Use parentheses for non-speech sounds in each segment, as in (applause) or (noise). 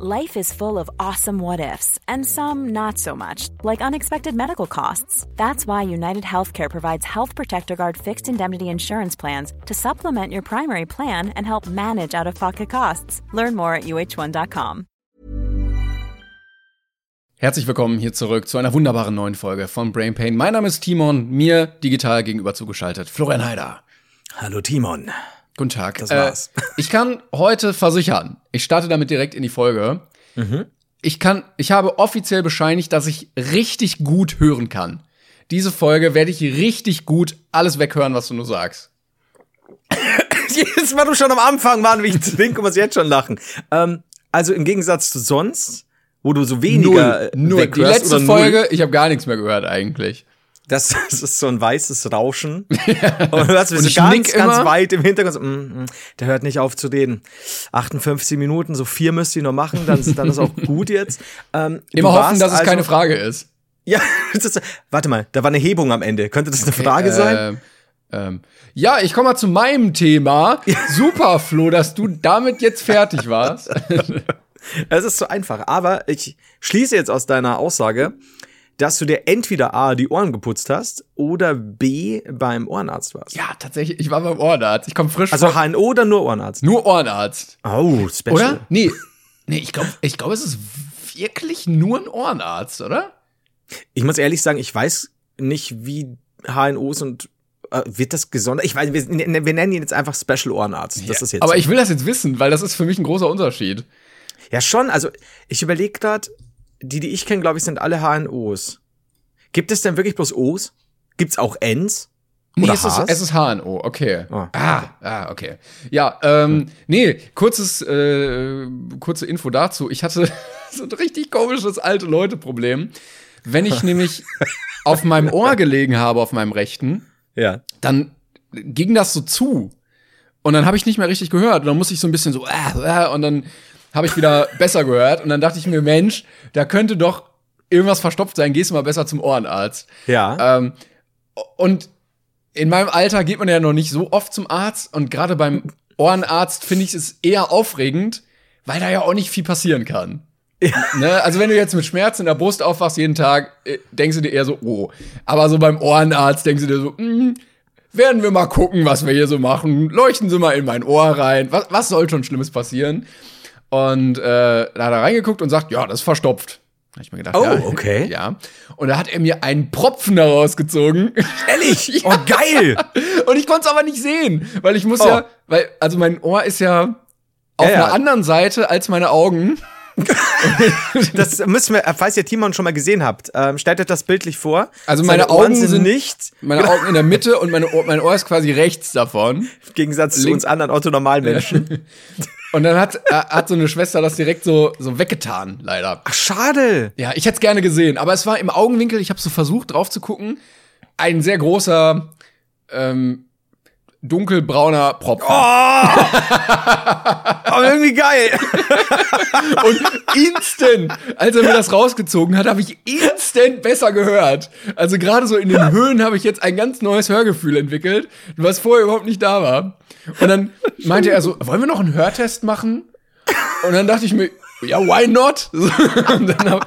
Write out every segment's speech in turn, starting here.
Life is full of awesome what ifs, and some not so much, like unexpected medical costs. That's why United Healthcare provides Health Protector Guard fixed indemnity insurance plans to supplement your primary plan and help manage out of pocket costs. Learn more at uh1.com. Herzlich willkommen hier zurück zu einer wunderbaren neuen Folge von Brain Pain. Mein Name ist Timon, mir digital gegenüber zugeschaltet Florian Heider. Hallo Timon. Guten Tag. Das war's. Äh, ich kann heute versichern, ich starte damit direkt in die Folge. Mhm. Ich kann, ich habe offiziell bescheinigt, dass ich richtig gut hören kann. Diese Folge werde ich richtig gut alles weghören, was du nur sagst. Jedes Mal du schon am Anfang waren, wie ich trinke, muss jetzt schon lachen. Ähm, also im Gegensatz zu sonst, wo du so weniger null, null. Die letzte Folge, null, ich habe gar nichts mehr gehört eigentlich. Das, (laughs) das ist so ein weißes Rauschen. (laughs) Und du hörst Und so ganz, ganz immer. weit im Hintergrund. So, mm, mm, der hört nicht auf zu reden. 58 Minuten, so vier müsst ihr noch machen, dann, ist- dann ist auch gut jetzt. Ähm, Immer hoffen, dass es also- keine Frage ist. (laughs) Ja, ist, warte mal, da war eine Hebung am Ende. Könnte das eine Frage sein? Ähm, ähm, ja, ich komme mal zu meinem Thema. Super, Flo, dass du damit jetzt fertig warst. Es ist so einfach. Aber ich schließe jetzt aus deiner Aussage, dass du dir entweder A, die Ohren geputzt hast oder B, beim Ohrenarzt warst. ja, tatsächlich, ich war beim Ohrenarzt. Ich komme frisch Also HNO oder nur Ohrenarzt? nur Ohrenarzt. Oh, special. Oder? Nee. Nee, ich glaube, ich glaub, es ist wirklich nur ein Ohrenarzt, oder? Ich muss ehrlich sagen, ich weiß nicht, wie HNOs und äh, wird das gesondert? Ich weiß, wir, wir nennen ihn jetzt einfach Special Ohrenarzt. Das Ja, ist jetzt. Aber so. ich will das jetzt wissen, weil das ist für mich ein großer Unterschied. ja, schon. Also ich überlege gerade, die, die ich kenne, glaube ich, sind alle HNOs. Gibt es denn wirklich bloß O's? Gibt's auch N's? Nee, Oder es ist, es ist HNO, okay. Ah. Ah, ah, okay. Ja, ähm, nee, kurzes, äh, kurze Info dazu. Ich hatte (laughs) so ein richtig komisches alte Leute-Problem. Wenn ich nämlich (laughs) auf meinem Ohr gelegen habe, auf meinem rechten, Ja. dann ging das so zu. Und dann habe ich nicht mehr richtig gehört. Und dann musste ich so ein bisschen so, äh, äh, und dann habe ich wieder besser gehört. Und dann dachte ich mir, Mensch, da könnte doch irgendwas verstopft sein. Gehst du mal besser zum Ohrenarzt. Ja. Ähm, und in meinem Alter geht man ja noch nicht so oft zum Arzt. Und gerade beim Ohrenarzt finde ich es eher aufregend, weil da ja auch nicht viel passieren kann. Ne? Also wenn du jetzt mit Schmerzen in der Brust aufwachst jeden Tag, äh, denkst du dir eher so, oh. Aber so beim Ohrenarzt denkst du dir so, hm, werden wir mal gucken, was wir hier so machen. Leuchten Sie mal in mein Ohr rein. Was, was soll schon Schlimmes passieren? Und äh, da hat er reingeguckt und sagt, ja, das ist verstopft. Da hab ich mir gedacht, Oh, ja, okay. Ja. Und da hat er mir einen Propfen darausgezogen. (laughs) Ehrlich? Ja. Oh, geil! Und ich konnte es aber nicht sehen, weil ich muss Oh. ja, weil, also mein Ohr ist ja auf Ja, einer anderen Seite als meine Augen. (laughs) Das müssen wir, falls ihr Timon schon mal gesehen habt, ähm, stellt euch das bildlich vor. Also meine Seine Augen sind- nicht, Meine Augen in der Mitte und meine Ohr, mein Ohr ist quasi rechts davon. im Gegensatz zu Link- uns anderen Otto-Normalmenschen. Und dann hat, äh, hat so eine Schwester das direkt so, so weggetan, leider. Ach, schade. Ja, ich hätte es gerne gesehen, aber es war im Augenwinkel, ich habe so versucht drauf zu gucken, ein sehr großer, ähm, dunkelbrauner Propfen. Oh! Aber irgendwie geil. (laughs) Und instant, als er mir das rausgezogen hat, habe ich instant besser gehört. Also gerade so in den Höhen habe ich jetzt ein ganz neues Hörgefühl entwickelt, was vorher überhaupt nicht da war. Und dann meinte er so, wollen wir noch einen Hörtest machen? Und dann dachte ich mir, ja, why not? (laughs) Und dann habe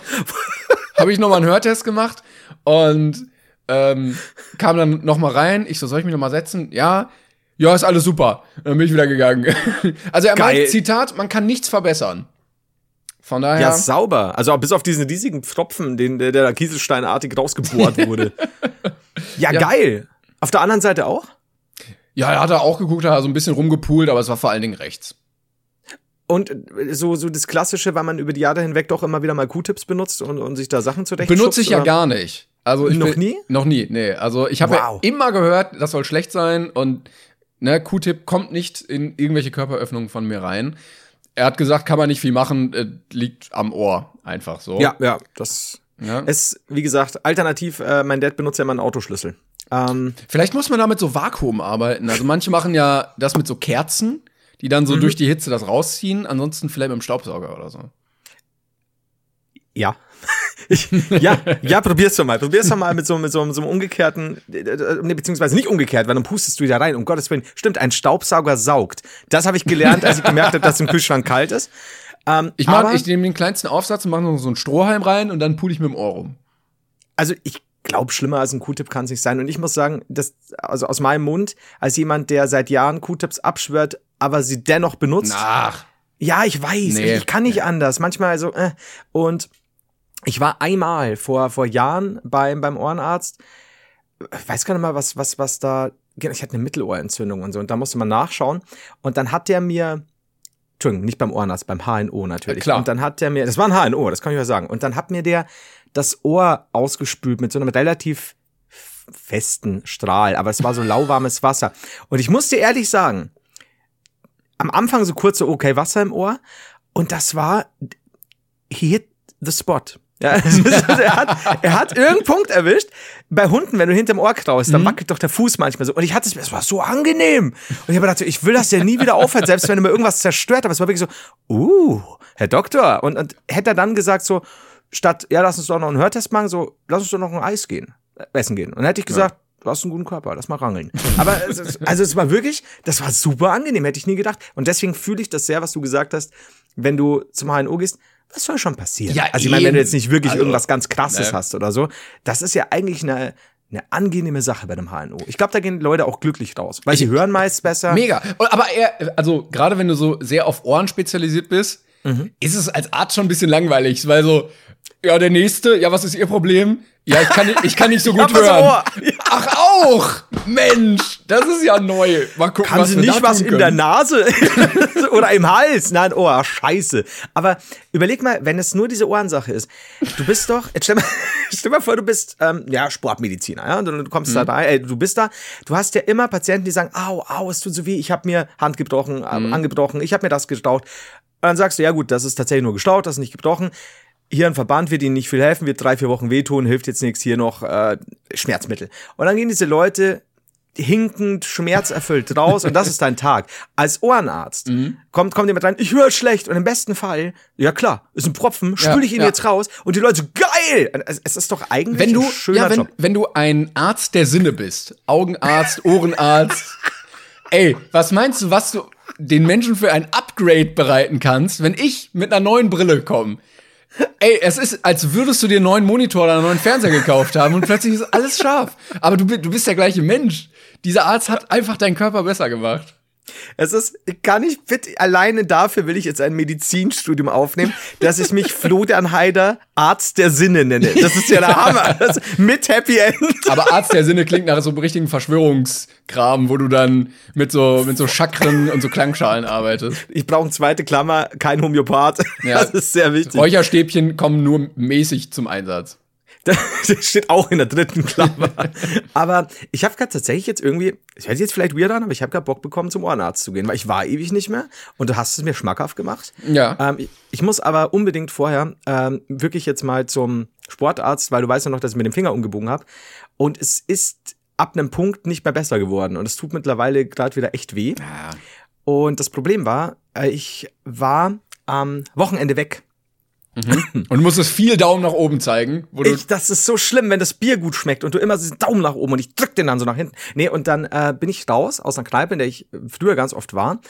hab ich noch mal einen Hörtest gemacht und ähm, kam dann noch mal rein. Ich so, soll ich mich noch mal setzen? Ja. Ja, ist alles super. Dann bin ich wieder gegangen. (laughs) Also er Geil. meint, Zitat, man kann nichts verbessern. Von daher. Ja, sauber. Also bis auf diesen riesigen Tropfen, den, der, der da kieselsteinartig rausgebohrt (laughs) wurde. ja, Ja. geil. Auf der anderen Seite auch? Ja, er hat er auch geguckt, hat er so ein bisschen rumgepoolt, aber es war vor allen Dingen rechts. Und äh, so, so das Klassische, weil man über die Jahre hinweg doch immer wieder mal Q-Tips benutzt und, und sich da Sachen zurecht Benutze ich ja oder? gar nicht. Also ich Noch nie? Noch nie, nee. Also ich habe ja Wow. immer gehört, das soll schlecht sein und ne, Q-Tip kommt nicht in irgendwelche Körperöffnungen von mir rein. Er hat gesagt, kann man nicht viel machen, äh, liegt am Ohr einfach so. Ja, ja, das Ja. ist, wie gesagt, alternativ, äh, mein Dad benutzt ja immer einen Autoschlüssel. Ähm, Vielleicht muss man da mit so Vakuum arbeiten. Also manche machen ja das mit so Kerzen, die dann Mhm. so durch die Hitze das rausziehen. Ansonsten vielleicht mit dem Staubsauger oder so. ja. (laughs) Ich, ja, ja, probier's doch mal. Probier's doch mal mit so, mit so, so einem umgekehrten, nee, beziehungsweise nicht umgekehrt, weil dann pustest du da rein. Um Gottes Willen. Stimmt, ein Staubsauger saugt. Das habe ich gelernt, als ich gemerkt habe, dass im Kühlschrank kalt ist. Ähm, Ich, mach, ich nehme den kleinsten Aufsatz und mache noch so einen Strohhalm rein und dann pule ich mit dem Ohr rum. also ich glaube, schlimmer als ein Q-Tip kann es nicht sein. Und ich muss sagen, das, also aus meinem Mund, als jemand, der seit Jahren Q-Tips abschwört, aber sie dennoch benutzt. Ach. Ja, ich weiß, Nee. ich kann nicht anders. Manchmal so, äh. Und ich war einmal vor, vor Jahren beim, beim Ohrenarzt. Ich weiß gar nicht mal, was, was, was da, genau, ich hatte eine Mittelohrentzündung und so. Und da musste man nachschauen. Und dann hat der mir, Entschuldigung, nicht beim Ohrenarzt, beim HNO natürlich. Ja, klar. Und dann hat der mir, das war ein HNO, das kann ich ja sagen. Und dann hat mir der das Ohr ausgespült mit so einem relativ festen Strahl, aber es war so lauwarmes Wasser. Und ich muss dir ehrlich sagen, am Anfang so kurz so, okay, Wasser im Ohr. Und das war, he hit the spot. Ja, also (laughs) er, hat, er hat irgendeinen Punkt erwischt. Bei Hunden, wenn du hinterm Ohr kraust, dann wackelt doch der Fuß manchmal so. Und ich hatte es, es war so angenehm. Und ich habe gedacht, ich will, dass der nie wieder aufhört, selbst wenn er mir irgendwas zerstört. Aber es war wirklich so, uh, Herr Doktor. Und, und hätte er dann gesagt so, statt, ja, lass uns doch noch einen Hörtest machen, so, lass uns doch noch ein Eis gehen, äh, essen gehen. Und dann hätte ich gesagt, du hast einen guten Körper, lass mal rangeln. Aber also es war wirklich, das war super angenehm, hätte ich nie gedacht. Und deswegen fühle ich das sehr, was du gesagt hast, wenn du zum HNO gehst, was soll schon passieren? Ja, also ich meine, wenn du jetzt nicht wirklich Also, irgendwas ganz Krasses ne. hast oder so, das ist ja eigentlich eine, eine angenehme Sache bei einem HNO. Ich glaube, da gehen Leute auch glücklich raus, weil sie hören meist besser. Mega. Aber er, also gerade wenn du so sehr auf Ohren spezialisiert bist, ist es als Arzt schon ein bisschen langweilig, weil so, ja, der nächste, ja, was ist Ihr Problem? Ja, ich kann, nicht- ich kann nicht so (laughs) gut hören. Ohr. (laughs) Ach, auch! Mensch, das ist ja neu. Mal gucken, Haben was sie nicht was tun in der können. Nase (laughs) oder im Hals? Nein, oh, scheiße. Aber überleg mal, wenn es nur diese Ohrensache ist. Du bist doch, jetzt stell mal, stell mal vor, du bist ähm, ja Sportmediziner, ja, und du kommst da rein, äh, du bist da, du hast ja immer Patienten, die sagen, au, au, es tut so weh, ich habe mir Hand gebrochen, ähm, angebrochen, ich habe mir das gestaucht. Und dann sagst du, ja gut, das ist tatsächlich nur gestaut, das ist nicht gebrochen. Hier ein Verband wird ihnen nicht viel helfen, wird drei, vier Wochen wehtun, hilft jetzt nichts, hier noch äh, Schmerzmittel. Und dann gehen diese Leute hinkend, schmerzerfüllt (laughs) raus und das ist dein Tag. Als Ohrenarzt kommt, kommt jemand rein, ich höre schlecht und im besten Fall, ja klar, ist ein Propfen, spüle ich ihn ja. jetzt raus und die Leute so, geil! Es, es ist doch eigentlich Wenn du, ein schöner ja, wenn, Job. wenn du ein Arzt der Sinne bist, Augenarzt, (laughs) Ohrenarzt, ey, was meinst du, was du den Menschen für ein Upgrade bereiten kannst, wenn ich mit einer neuen Brille komme? Ey, es ist, als würdest du dir einen neuen Monitor oder einen neuen Fernseher gekauft haben und plötzlich ist alles scharf. Aber du, du bist der gleiche Mensch. Dieser Arzt hat einfach deinen Körper besser gemacht. Es ist, kann ich bitte, alleine dafür will ich jetzt ein Medizinstudium aufnehmen, dass ich mich Florian Haider Arzt der Sinne nenne. Das ist ja der Hammer. (laughs) Das, mit Happy End. Aber Arzt der Sinne klingt nach so einem richtigen Verschwörungskram, wo du dann mit so, mit so Chakren und so Klangschalen arbeitest. Ich brauche eine zweite Klammer, kein Homöopath. Ja. Das ist sehr wichtig. Räucherstäbchen kommen nur mäßig zum Einsatz. (laughs) Das steht auch in der dritten Klammer. aber ich habe gerade tatsächlich jetzt irgendwie, ich sich jetzt vielleicht weird an, aber ich habe gerade Bock bekommen, zum Ohrenarzt zu gehen, weil ich war ewig nicht mehr und du hast es mir schmackhaft gemacht. Ja. Ähm, ich, ich muss aber unbedingt vorher ähm, wirklich jetzt mal zum Sportarzt, weil du weißt ja noch, dass ich mit dem Finger umgebogen habe. Und es ist ab einem Punkt nicht mehr besser geworden. Und es tut mittlerweile gerade wieder echt weh. Und das Problem war, äh, ich war am Wochenende weg. Und du musstest viel Daumen nach oben zeigen. Ich, das ist so schlimm, wenn das Bier gut schmeckt und du immer diesen Daumen nach oben und ich drück den dann so nach hinten. Nee, und dann äh, bin ich raus aus einer Kneipe, in der ich früher ganz oft war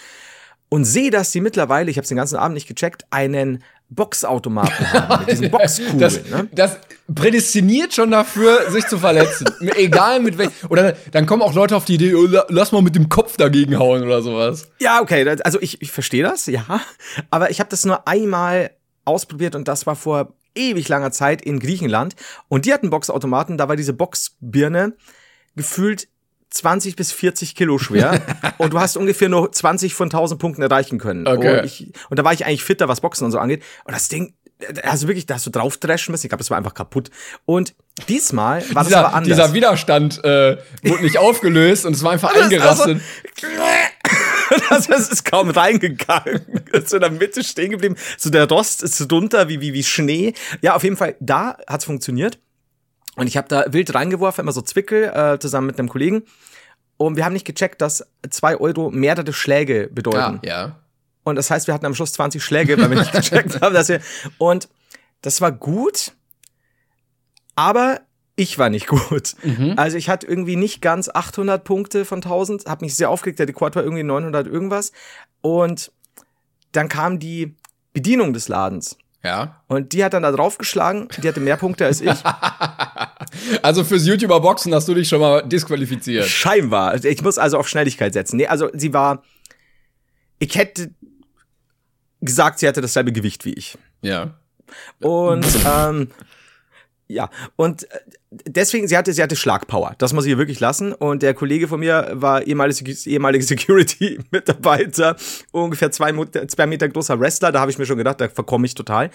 und sehe, dass die mittlerweile, ich habe den ganzen Abend nicht gecheckt, einen Boxautomaten haben mit diesen (laughs) Boxkugeln. das, ne? das prädestiniert schon dafür, sich zu verletzen. Egal mit welchem. Oder dann kommen auch Leute auf die Idee, oh, la- lass mal mit dem Kopf dagegen hauen oder sowas. Ja, okay, also ich, ich verstehe das, ja, aber ich habe das nur einmal ausprobiert und das war vor ewig langer Zeit in Griechenland und die hatten Boxautomaten, da war diese Boxbirne gefühlt 20 bis 40 Kilo schwer (laughs) und du hast ungefähr nur 20 von 1000 Punkten erreichen können. Okay. Und, ich, und da war ich eigentlich fitter, was Boxen und so angeht. Und das Ding, also wirklich, da hast du drauf dreschen müssen. Ich glaube, das war einfach kaputt. Und diesmal war das aber Dieser, anders. dieser Widerstand äh, wurde nicht aufgelöst und es war einfach ist (laughs) also- eingerastet. (laughs) (laughs) Das ist kaum reingegangen. Ist so in der Mitte stehen geblieben. So der Rost ist so drunter wie, wie, wie Schnee. Ja, auf jeden Fall, da hat's funktioniert. Und ich habe da wild reingeworfen, immer so Zwickel, äh, zusammen mit einem Kollegen. Und wir haben nicht gecheckt, dass zwei Euro mehrere Schläge bedeuten. Ja, ja. Und das heißt, wir hatten am Schluss 20 Schläge, weil wir nicht (laughs) gecheckt haben, dass wir. Und das war gut, aber ich war nicht gut. Also ich hatte irgendwie nicht ganz 800 Punkte von 1000, habe mich sehr aufgeregt, der Rekord war irgendwie 900 irgendwas. Und dann kam die Bedienung des Ladens. Ja. Und die hat dann da draufgeschlagen, die hatte mehr Punkte als ich. (laughs) Also fürs YouTuber-Boxen hast du dich schon mal disqualifiziert. Scheinbar. Ich muss also auf Schnelligkeit setzen. Nee, also sie war. Ich hätte gesagt, sie hatte dasselbe Gewicht wie ich. Ja. Und ähm, ja, und äh, deswegen, sie hatte, sie hatte Schlagpower. Das muss ich ihr wirklich lassen. Und der Kollege von mir war ehemalige, ehemalige (laughs) Security-Mitarbeiter, ungefähr zwei, zwei Meter großer Wrestler. Da habe ich mir schon gedacht, da verkomme ich total.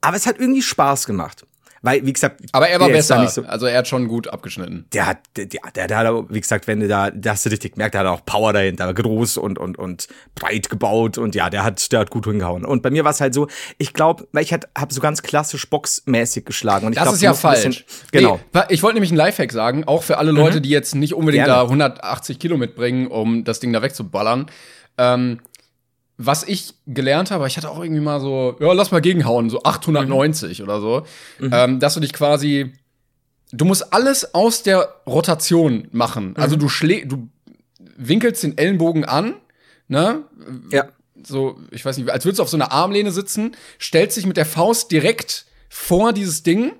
Aber es hat irgendwie Spaß gemacht. Weil, wie gesagt, Aber er war besser. nicht so- Also er hat schon gut abgeschnitten. der hat, der, der, der hat, wie gesagt, wenn du da, da hast du richtig gemerkt, der hat auch Power dahinter, groß und, und, und breit gebaut und ja, der hat, der hat gut hingehauen. Und bei mir war es halt so, ich glaube, weil ich halt, habe so ganz klassisch boxmäßig geschlagen. Und ich Das glaub, ist ja ein falsch. bisschen- Genau. Mhm. Nee, ich wollte nämlich einen Lifehack sagen, auch für alle Leute, die jetzt nicht unbedingt Gerne. da 180 Kilo mitbringen, um das Ding da wegzuballern. Ähm, was ich gelernt habe, ich hatte auch irgendwie mal so, ja, lass mal gegenhauen, so 890 oder so, Mhm. ähm, dass du dich quasi, du musst alles aus der Rotation machen. Also Mhm. du schlä, du winkelst den Ellenbogen an, ne? Ja. so, ich weiß nicht, als würdest du auf so einer Armlehne sitzen, stellst dich mit der Faust direkt vor dieses Ding,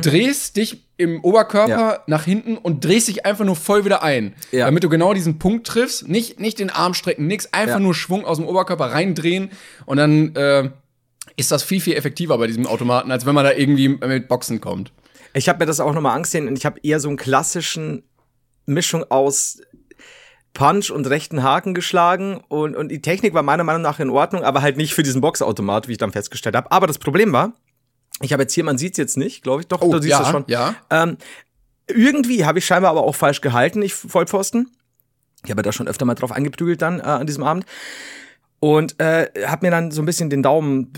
drehst dich im Oberkörper. Ja. nach hinten und drehst dich einfach nur voll wieder ein. Ja. Damit du genau diesen Punkt triffst, nicht, nicht den Arm strecken, nix, einfach Ja. nur Schwung aus dem Oberkörper reindrehen und dann äh, ist das viel, viel effektiver bei diesem Automaten, als wenn man da irgendwie mit Boxen kommt. Ich habe mir das auch nochmal angesehen und ich habe eher so einen klassischen Mischung aus Punch und rechten Haken geschlagen und, und die Technik war meiner Meinung nach in Ordnung, aber halt nicht für diesen Boxautomat, wie ich dann festgestellt habe. Aber das Problem war, ich habe jetzt hier, man sieht's jetzt nicht, glaube ich, doch, du siehst ja, das schon. ja. Ähm, irgendwie habe ich scheinbar aber auch falsch gehalten, ich Vollpfosten. Ich habe da schon öfter mal drauf angeprügelt dann äh, an diesem Abend. Und äh, habe mir dann so ein bisschen den Daumen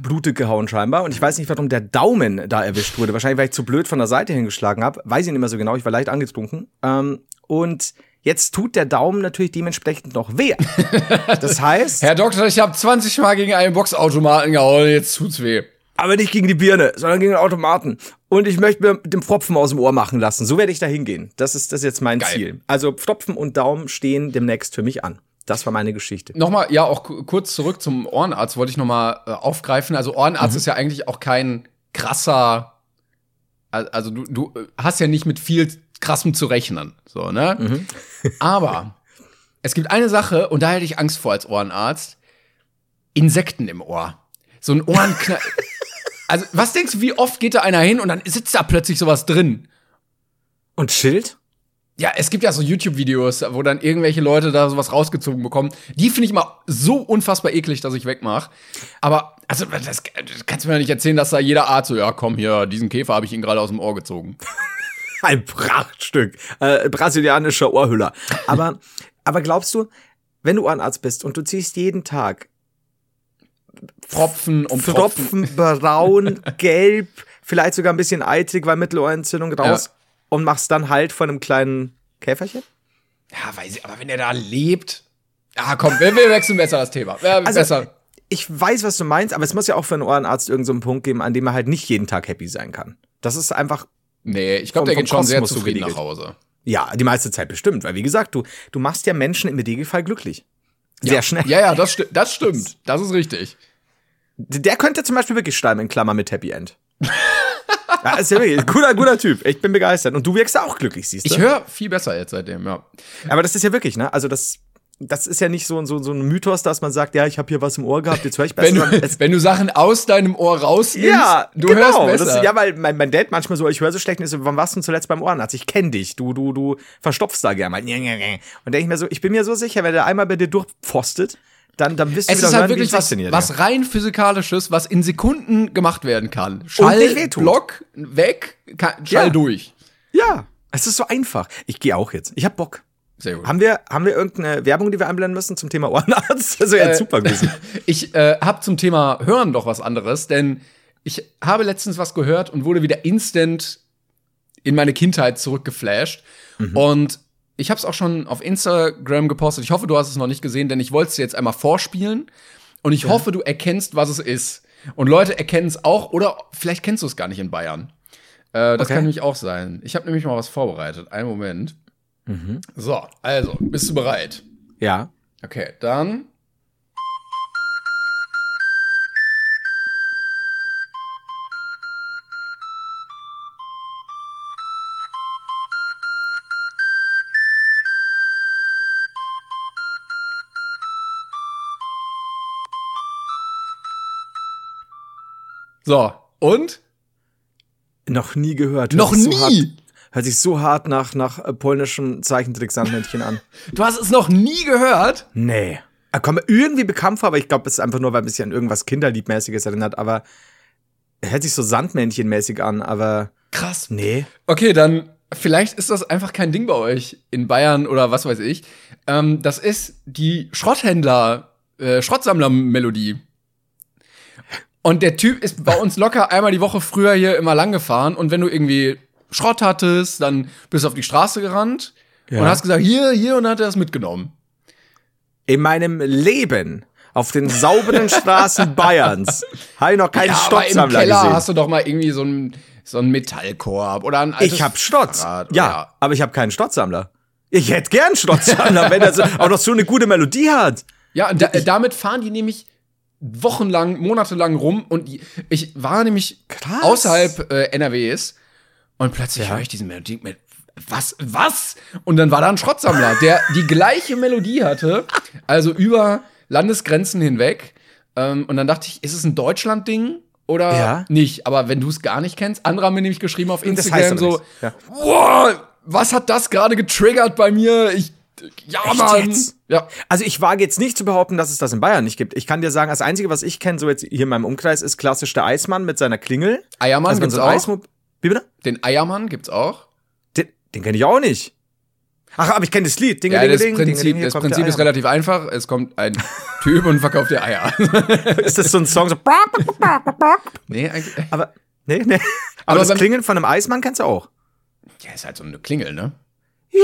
blutig gehauen scheinbar. Und ich weiß nicht, warum der Daumen da erwischt wurde. Wahrscheinlich, weil ich zu blöd von der Seite hingeschlagen habe. Weiß ich nicht mehr so genau. Ich war leicht angetrunken. Ähm, und jetzt tut der Daumen natürlich dementsprechend noch weh. (laughs) Das heißt, Herr Doktor, ich habe 20 Mal gegen einen Boxautomaten gehauen, jetzt tut's weh. Aber nicht gegen die Birne, sondern gegen den Automaten. Und ich möchte mir den Pfropfen aus dem Ohr machen lassen. So werde ich da hingehen. Das ist, das ist jetzt mein Geil. Ziel. Also Pfropfen und Daumen stehen demnächst für mich an. Das war meine Geschichte. Nochmal, ja, auch ku- kurz zurück zum Ohrenarzt wollte ich nochmal äh, aufgreifen. Also Ohrenarzt ist ja eigentlich auch kein krasser, al- also du, du äh, hast ja nicht mit viel krassem zu rechnen, so, ne? (laughs) Aber es gibt eine Sache, und da hätte ich Angst vor als Ohrenarzt, Insekten im Ohr. So ein Ohrenknall. (laughs) also, was denkst du, wie oft geht da einer hin und dann sitzt da plötzlich sowas drin? Und Schild? Ja, es gibt ja so YouTube-Videos, wo dann irgendwelche Leute da sowas rausgezogen bekommen. Die finde ich mal so unfassbar eklig, dass ich wegmache. Aber, also, das, das kannst du mir ja nicht erzählen, dass da jeder Arzt so, ja, komm hier, diesen Käfer habe ich ihn gerade aus dem Ohr gezogen. (laughs) Ein Prachtstück. Äh, brasilianischer Ohrhüller. Aber, aber glaubst du, wenn du Ohrenarzt bist und du ziehst jeden Tag Pfropfen um Pfropfen. Tropfen, braun, (laughs) gelb, vielleicht sogar ein bisschen eitrig, weil Mittelohrentzündung raus und machst dann halt von einem kleinen Käferchen? Ja, weiß ich, aber wenn er da lebt. Ja, komm, wir, wir wechseln besser das Thema. Ja, Also, besser. Ich weiß, was du meinst, aber es muss ja auch für einen Ohrenarzt irgendeinen so einen Punkt geben, an dem er halt nicht jeden Tag happy sein kann. Das ist einfach, Nee, ich glaube, der geht schon sehr Kosmos so zufrieden nach. Hause. ja, die meiste Zeit bestimmt, weil wie gesagt, du, du machst ja Menschen im Regelfall glücklich. Sehr schnell. Ja, ja, das, sti das stimmt. Das ist richtig. Der könnte zum Beispiel wirklich schreiben in Klammer mit Happy End. (laughs) ja, ist ja wirklich ein guter, guter Typ. Ich bin begeistert. Und du wirkst ja auch glücklich, siehst du? Ich höre viel besser jetzt seitdem, ja. Aber das ist ja wirklich, ne? Also das, das ist ja nicht so, so, so ein Mythos, dass man sagt, ja, ich habe hier was im Ohr gehabt, jetzt höre ich besser. Wenn du, wenn du Sachen aus deinem Ohr rausnimmst, ja, du genau. hörst besser. Ist, ja, weil mein, mein Dad manchmal so, ich höre so schlecht, und ist so, wann warst du zuletzt beim Ohrenarzt? Ich kenne dich, du, du, du verstopfst da gerne mal. Und denke ich mir so, ich bin mir so sicher, wenn der einmal bei dir durchpfostet, dann, dann wirst du es wieder ist halt wirklich was, 16-Jähriger. was rein physikalisches, was in Sekunden gemacht werden kann. Schall. Block, weg, ka- Schall Ja. durch. Ja, es ist so einfach. Ich gehe auch jetzt. Ich hab Bock. Sehr gut. Haben wir, haben wir irgendeine Werbung, die wir einblenden müssen zum Thema Ohrenarzt? (laughs) Das wäre Äh, super gewesen. (laughs) Ich äh, habe zum Thema Hören doch was anderes, denn ich habe letztens was gehört und wurde wieder instant in meine Kindheit zurückgeflasht. Und ich habe es auch schon auf Instagram gepostet. Ich hoffe, du hast es noch nicht gesehen, denn ich wollte es dir jetzt einmal vorspielen. Und ich hoffe, du erkennst, was es ist. Und Leute erkennen es auch, oder vielleicht kennst du es gar nicht in Bayern. Äh, das Okay. kann nämlich auch sein. Ich habe nämlich mal was vorbereitet. Einen Moment. So, also, bist du bereit? Ja. Okay, dann. So, und? Noch nie gehört. Hört Noch nie? So hart, hört sich so hart nach, nach äh, polnischen Zeichentrick-Sandmännchen an. (laughs) Du hast es noch nie gehört? Nee. Er kommt mir irgendwie bekannt vor, aber ich glaube, es ist einfach nur, weil es sich an irgendwas Kinderliebmäßiges erinnert, aber er hört sich so Sandmännchenmäßig an, aber Krass. nee. Okay, dann vielleicht ist das einfach kein Ding bei euch in Bayern oder was weiß ich. Ähm, das ist die Schrotthändler, äh, Schrottsammler-Melodie. Und der Typ ist bei uns locker einmal die Woche früher hier immer lang gefahren. Und wenn du irgendwie Schrott hattest, dann bist du auf die Straße gerannt Ja. und hast gesagt, hier, hier, und dann hat er das mitgenommen. In meinem Leben auf den sauberen (laughs) Straßen Bayerns habe ich noch keinen ja, aber im Stocksammler Keller gesehen. hast du doch mal irgendwie so einen so einen Metallkorb oder ein altes ich hab Stotz. Fahrrad Ja, aber ich habe keinen Stottsammler. Ich hätte gern Stottsammler, wenn er so, (laughs) auch noch so eine gute Melodie hat. Ja, und da, damit fahren die nämlich wochenlang, monatelang rum und ich war nämlich Krass. außerhalb äh, NRWs und plötzlich Ja. höre ich diese Melodie mit was, was? Und dann war da ein Schrottsammler, der (laughs) die gleiche Melodie hatte, also über Landesgrenzen hinweg. Ähm, und dann dachte ich, ist es ein Deutschland-Ding oder Ja. nicht? Aber wenn du es gar nicht kennst, andere haben mir nämlich geschrieben auf Das Instagram heißt aber so. Ja. wow, was hat das gerade getriggert bei mir? Ich, ja, Echt Mann. jetzt? Ja. Also ich wage jetzt nicht zu behaupten, dass es das in Bayern nicht gibt. Ich kann dir sagen, das Einzige, was ich kenne, so jetzt hier in meinem Umkreis, ist klassisch der Eismann mit seiner Klingel. Eiermann Also gibt's so auch. Eismo- Wie bitte? Den Eiermann gibt's auch. Den, den kenne ich auch nicht. Ach, aber ich kenne das Lied. Ding, Ja, ding, das ding, Prinzip, ding, ding, das Prinzip ist relativ einfach. Es kommt ein (laughs) Typ und verkauft dir Eier. (laughs) Ist das so ein Song so? nee, eigentlich. Aber nee, nee. Aber, Aber das Klingeln von einem Eismann kennst du auch. Ja, ist halt so eine Klingel, ne?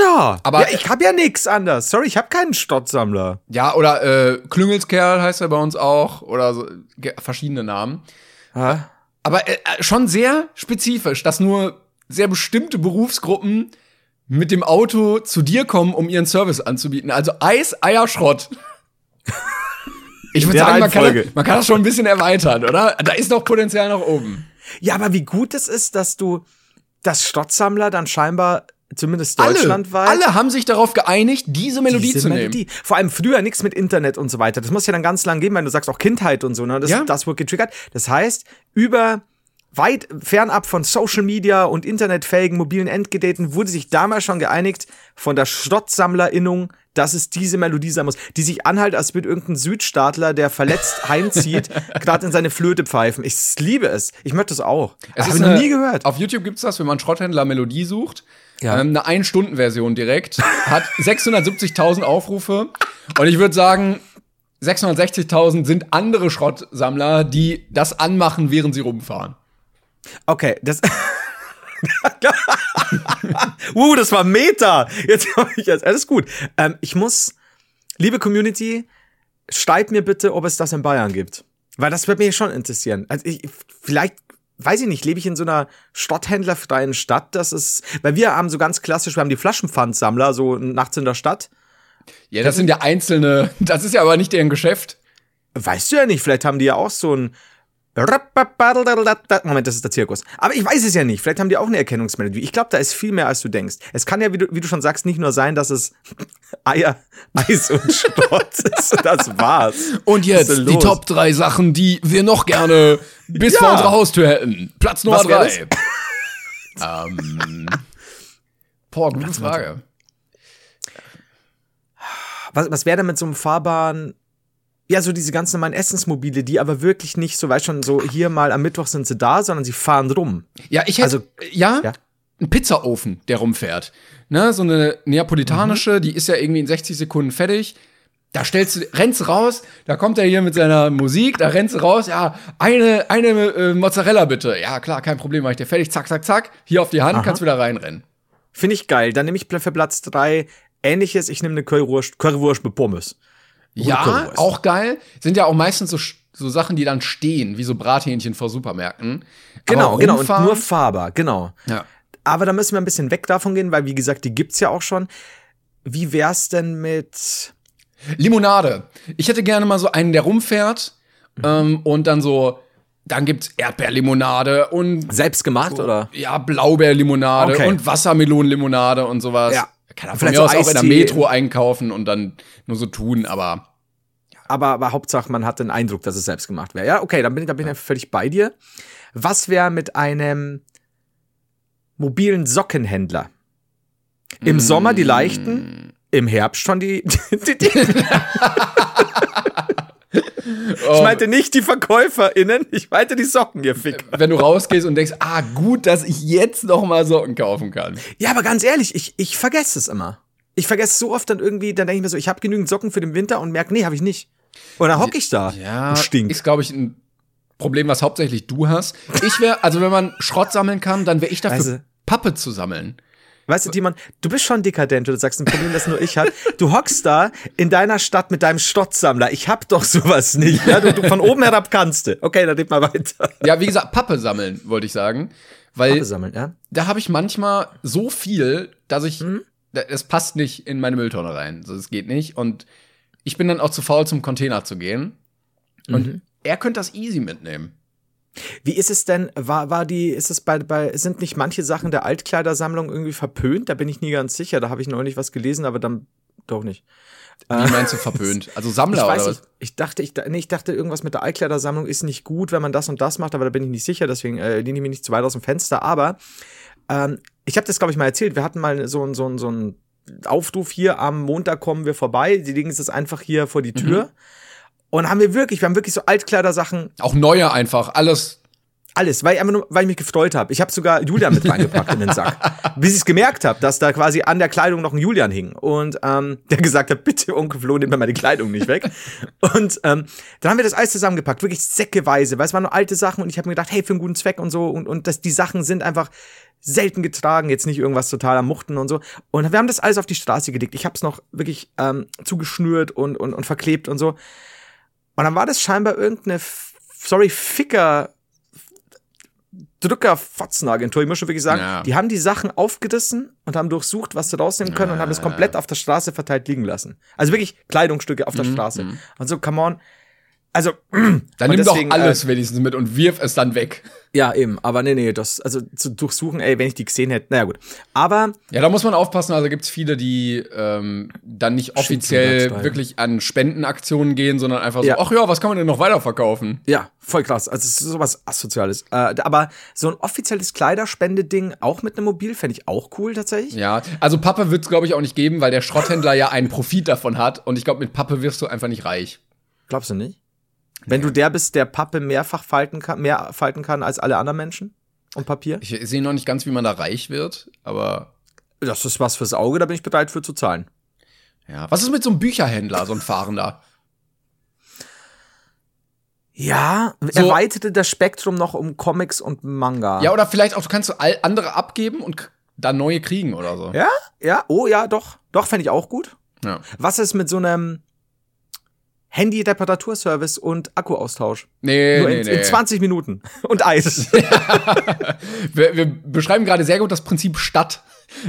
Ja, Aber- ja, ich habe ja nix anders. Sorry, ich habe keinen Stottsammler. Ja, oder äh, Klüngelskerl heißt er bei uns auch. Oder so, verschiedene Namen. Ha? Aber äh, äh, schon sehr spezifisch, dass nur sehr bestimmte Berufsgruppen mit dem Auto zu dir kommen, um ihren Service anzubieten. Also Eis, Eier, Schrott. Ich würde sagen, man kann, man kann das schon ein bisschen erweitern, oder? Da ist noch Potenzial nach oben. Ja, aber wie gut es ist, dass du das Stottsammler dann scheinbar zumindest Alle, deutschlandweit alle haben sich darauf geeinigt, diese Melodie diese zu nehmen. Melodie. Vor allem früher nichts mit Internet und so weiter. Das muss ja dann ganz lang gehen, weil du sagst auch Kindheit und so. Ne? Das, Ja. das wird getriggert. Das heißt, über weit fernab von Social Media und internetfähigen mobilen Endgeräten wurde sich damals schon geeinigt von der Stottsammlerinnung, dass es diese Melodie sein muss, die sich anhalt, als würde irgendein Südstaatler, der verletzt (laughs) heimzieht, gerade in seine Flöte pfeifen. Ich liebe es. Ich möchte es auch. Es Habe ist ich noch nie gehört. Auf YouTube gibt's das, wenn man Schrotthändler Melodie sucht. Ja. Ähm, eine Ein-Stunden-Version direkt. Hat (laughs) 670.000 Aufrufe. Und ich würde sagen, 660.000 sind andere Schrottsammler, die das anmachen, während sie rumfahren. Okay, das. (laughs) uh, das war Meta. Jetzt habe ich jetzt. Alles gut. Ähm, ich muss, liebe Community, schreibt mir bitte, ob es das in Bayern gibt. Weil das wird mich schon interessieren. Also ich, vielleicht, weiß ich nicht, lebe ich in so einer stadthändlerfreien Stadt, das ist, weil wir haben so ganz klassisch, wir haben die Flaschenpfandsammler so nachts in der Stadt. Ja, das sind ja einzelne, (laughs) das ist ja aber nicht deren Geschäft. Weißt du ja nicht, vielleicht haben die ja auch so ein Moment, das ist der Zirkus. Aber ich weiß es ja nicht. Vielleicht haben die auch eine Erkennungsmelodie. Ich glaube, da ist viel mehr, als du denkst. Es kann ja, wie du, wie du schon sagst, nicht nur sein, dass es Eier, Eis und ist. (laughs) Das war's. Und jetzt die los? Top drei Sachen, die wir noch gerne bis Ja. vor unserer Haustür hätten. Platz Nummer Was wär drei. ähm, (laughs) boah, gute Frage. Was, was wäre denn mit so einem fahrbaren, ja, so diese ganz normalen Essensmobile, die aber wirklich nicht so, weißt schon, so hier mal am Mittwoch sind sie da, sondern sie fahren rum. Ja, ich hätte, Also, ja, ja. Ein Pizzaofen, der rumfährt. Ne, so eine neapolitanische, Mhm. die ist ja irgendwie in 60 Sekunden fertig. Da stellst du, rennst raus, da kommt er hier mit seiner Musik, da rennst du raus, ja, eine, eine äh, Mozzarella bitte. Ja, klar, kein Problem, mach ich dir fertig, zack, zack, zack, hier auf die Hand, kannst wieder reinrennen. Finde ich geil. Dann nehme ich für Platz drei ähnliches. Ich nehme eine Currywurst, Currywurst mit Pommes. Ja, Currywurst. auch geil. Sind ja auch meistens so, so Sachen, die dann stehen, wie so Brathähnchen vor Supermärkten. Genau, genau. Und nur fahrbar, genau. Ja. Aber da müssen wir ein bisschen weg davon gehen, weil wie gesagt, die gibt's ja auch schon. Wie wär's denn mit Limonade. Ich hätte gerne mal so einen, der rumfährt ähm, und dann so, dann gibt's Erdbeerlimonade und selbst gemacht oder? ja, Blaubeerlimonade Okay. und Wassermelonenlimonade und sowas. Ja. Kann von Vielleicht mir so aus auch in der. Metro einkaufen und dann nur so tun, aber ja. aber, aber Hauptsache, man hat den Eindruck, dass es selbst gemacht wäre. Ja, okay, dann bin ich, da bin ich völlig bei dir. Was wäre mit einem mobilen Sockenhändler? Im Sommer die leichten, im Herbst schon die. (laughs) die, die. (laughs) Ich meinte nicht die VerkäuferInnen, ich meinte die Socken, ihr Fick. Wenn du rausgehst und denkst, ah, gut, dass ich jetzt noch mal Socken kaufen kann. Ja, aber ganz ehrlich, ich, ich vergesse es immer. Ich vergesse so oft dann irgendwie, dann denke ich mir so, ich habe genügend Socken für den Winter und merke, nee, habe ich nicht. Und dann hocke ich da Ja, und stink. ist, glaube ich, ein Problem, was hauptsächlich du hast. Ich wäre, also wenn man Schrott sammeln kann, dann wäre ich dafür, Also- Pappe zu sammeln. Weißt du, Timon, du bist schon dekadent, du sagst ein Problem, das nur ich habe. Du hockst da in deiner Stadt mit deinem Schrottsammler. Ich hab doch sowas nicht. Ja? Du, du von oben herab kannst du. Okay, dann red mal weiter. Ja, wie gesagt, Pappe sammeln, wollte ich sagen. Weil Pappe sammeln, ja? da habe ich manchmal so viel, dass ich, Mhm. da- es passt nicht in meine Mülltonne rein. Es geht nicht. Und ich bin dann auch zu faul, zum Container zu gehen. Und Mhm. Er könnte das easy mitnehmen. Wie ist es denn, war, war die, ist es bei, bei, sind nicht manche Sachen der Altkleidersammlung irgendwie verpönt? Da bin ich nie ganz sicher. Da habe ich neulich was gelesen, aber dann doch nicht. Wie meinst du verpönt? (laughs) Also Ich Sammler weiß oder was? Ich dachte, ich, nee, ich dachte, irgendwas mit der Altkleidersammlung ist nicht gut, wenn man das und das macht, aber da bin ich nicht sicher, deswegen äh, lehne ich mich nicht zu weit aus dem Fenster. Aber ähm, ich habe das, glaube ich, mal erzählt. Wir hatten mal so ein so ein so ein Aufruf hier, am Montag kommen wir vorbei. Die legen es jetzt einfach hier vor die Tür. Und haben wir wirklich, wir haben wirklich so Altkleidersachen, Auch neue einfach, alles. alles, weil ich, einfach nur, weil ich mich gefreut habe. Ich habe sogar Julian mit reingepackt in den Sack. (laughs) Bis ich es gemerkt habe, dass da quasi an der Kleidung noch ein Julian hing. Und ähm, der gesagt hat, bitte Onkel Flo, nimm mir meine Kleidung nicht weg. (laughs) und ähm, dann haben wir das alles zusammengepackt, wirklich säckeweise, weil es waren nur alte Sachen und ich habe mir gedacht, hey, für einen guten Zweck und so. Und, und dass die Sachen sind einfach selten getragen, jetzt nicht irgendwas total am Muchten und so. Und wir haben das alles auf die Straße gelegt. Ich habe es noch wirklich ähm, zugeschnürt und, und, und verklebt und so. Und dann war das scheinbar irgendeine, sorry, Ficker Drücker Fotzenagentur, ich muss schon wirklich sagen, Ja. die haben die Sachen aufgerissen und haben durchsucht, was sie rausnehmen können und haben das komplett auf der Straße verteilt liegen lassen. Also wirklich Kleidungsstücke auf der Straße. Und so, come on. Also, Dann nimm deswegen, doch alles wenigstens mit und wirf es dann weg. ja, eben, aber nee, nee, das, also zu durchsuchen, ey, wenn ich die gesehen hätte, naja gut. Aber Ja, da muss man aufpassen. Also gibt's viele, die ähm, dann nicht offiziell wirklich an Spendenaktionen gehen, sondern einfach so, ach ja, was kann man denn noch weiterverkaufen? Ja, voll krass. Also es ist sowas Asoziales. Äh, aber so ein offizielles Kleiderspendeding auch mit einem Mobil fände ich auch cool tatsächlich. Ja, also Pappe wird's glaube ich auch nicht geben, weil der Schrotthändler ja einen Profit davon hat und ich glaube mit Pappe wirst du einfach nicht reich. Glaubst du nicht? Wenn du der bist, der Pappe mehrfach falten kann, mehr falten kann als alle anderen Menschen und Papier? Ich sehe noch nicht ganz, wie man da reich wird, aber Das ist was fürs Auge, da bin ich bereit für zu zahlen. ja. Was ist mit so einem Bücherhändler, so ein Fahrender? Ja, So- erweiterte das Spektrum noch um Comics und Manga. Ja, oder vielleicht auch, du kannst so all andere abgeben und dann neue kriegen oder so. ja, ja, oh ja, doch, doch fände ich auch gut. Ja. Was ist mit so einem Handy-Reparaturservice und Akkuaustausch? Nee, Nur nee, in, nee. in 20 Minuten (laughs) und Eis. (laughs) Wir, wir beschreiben gerade sehr gut das Prinzip Stadt.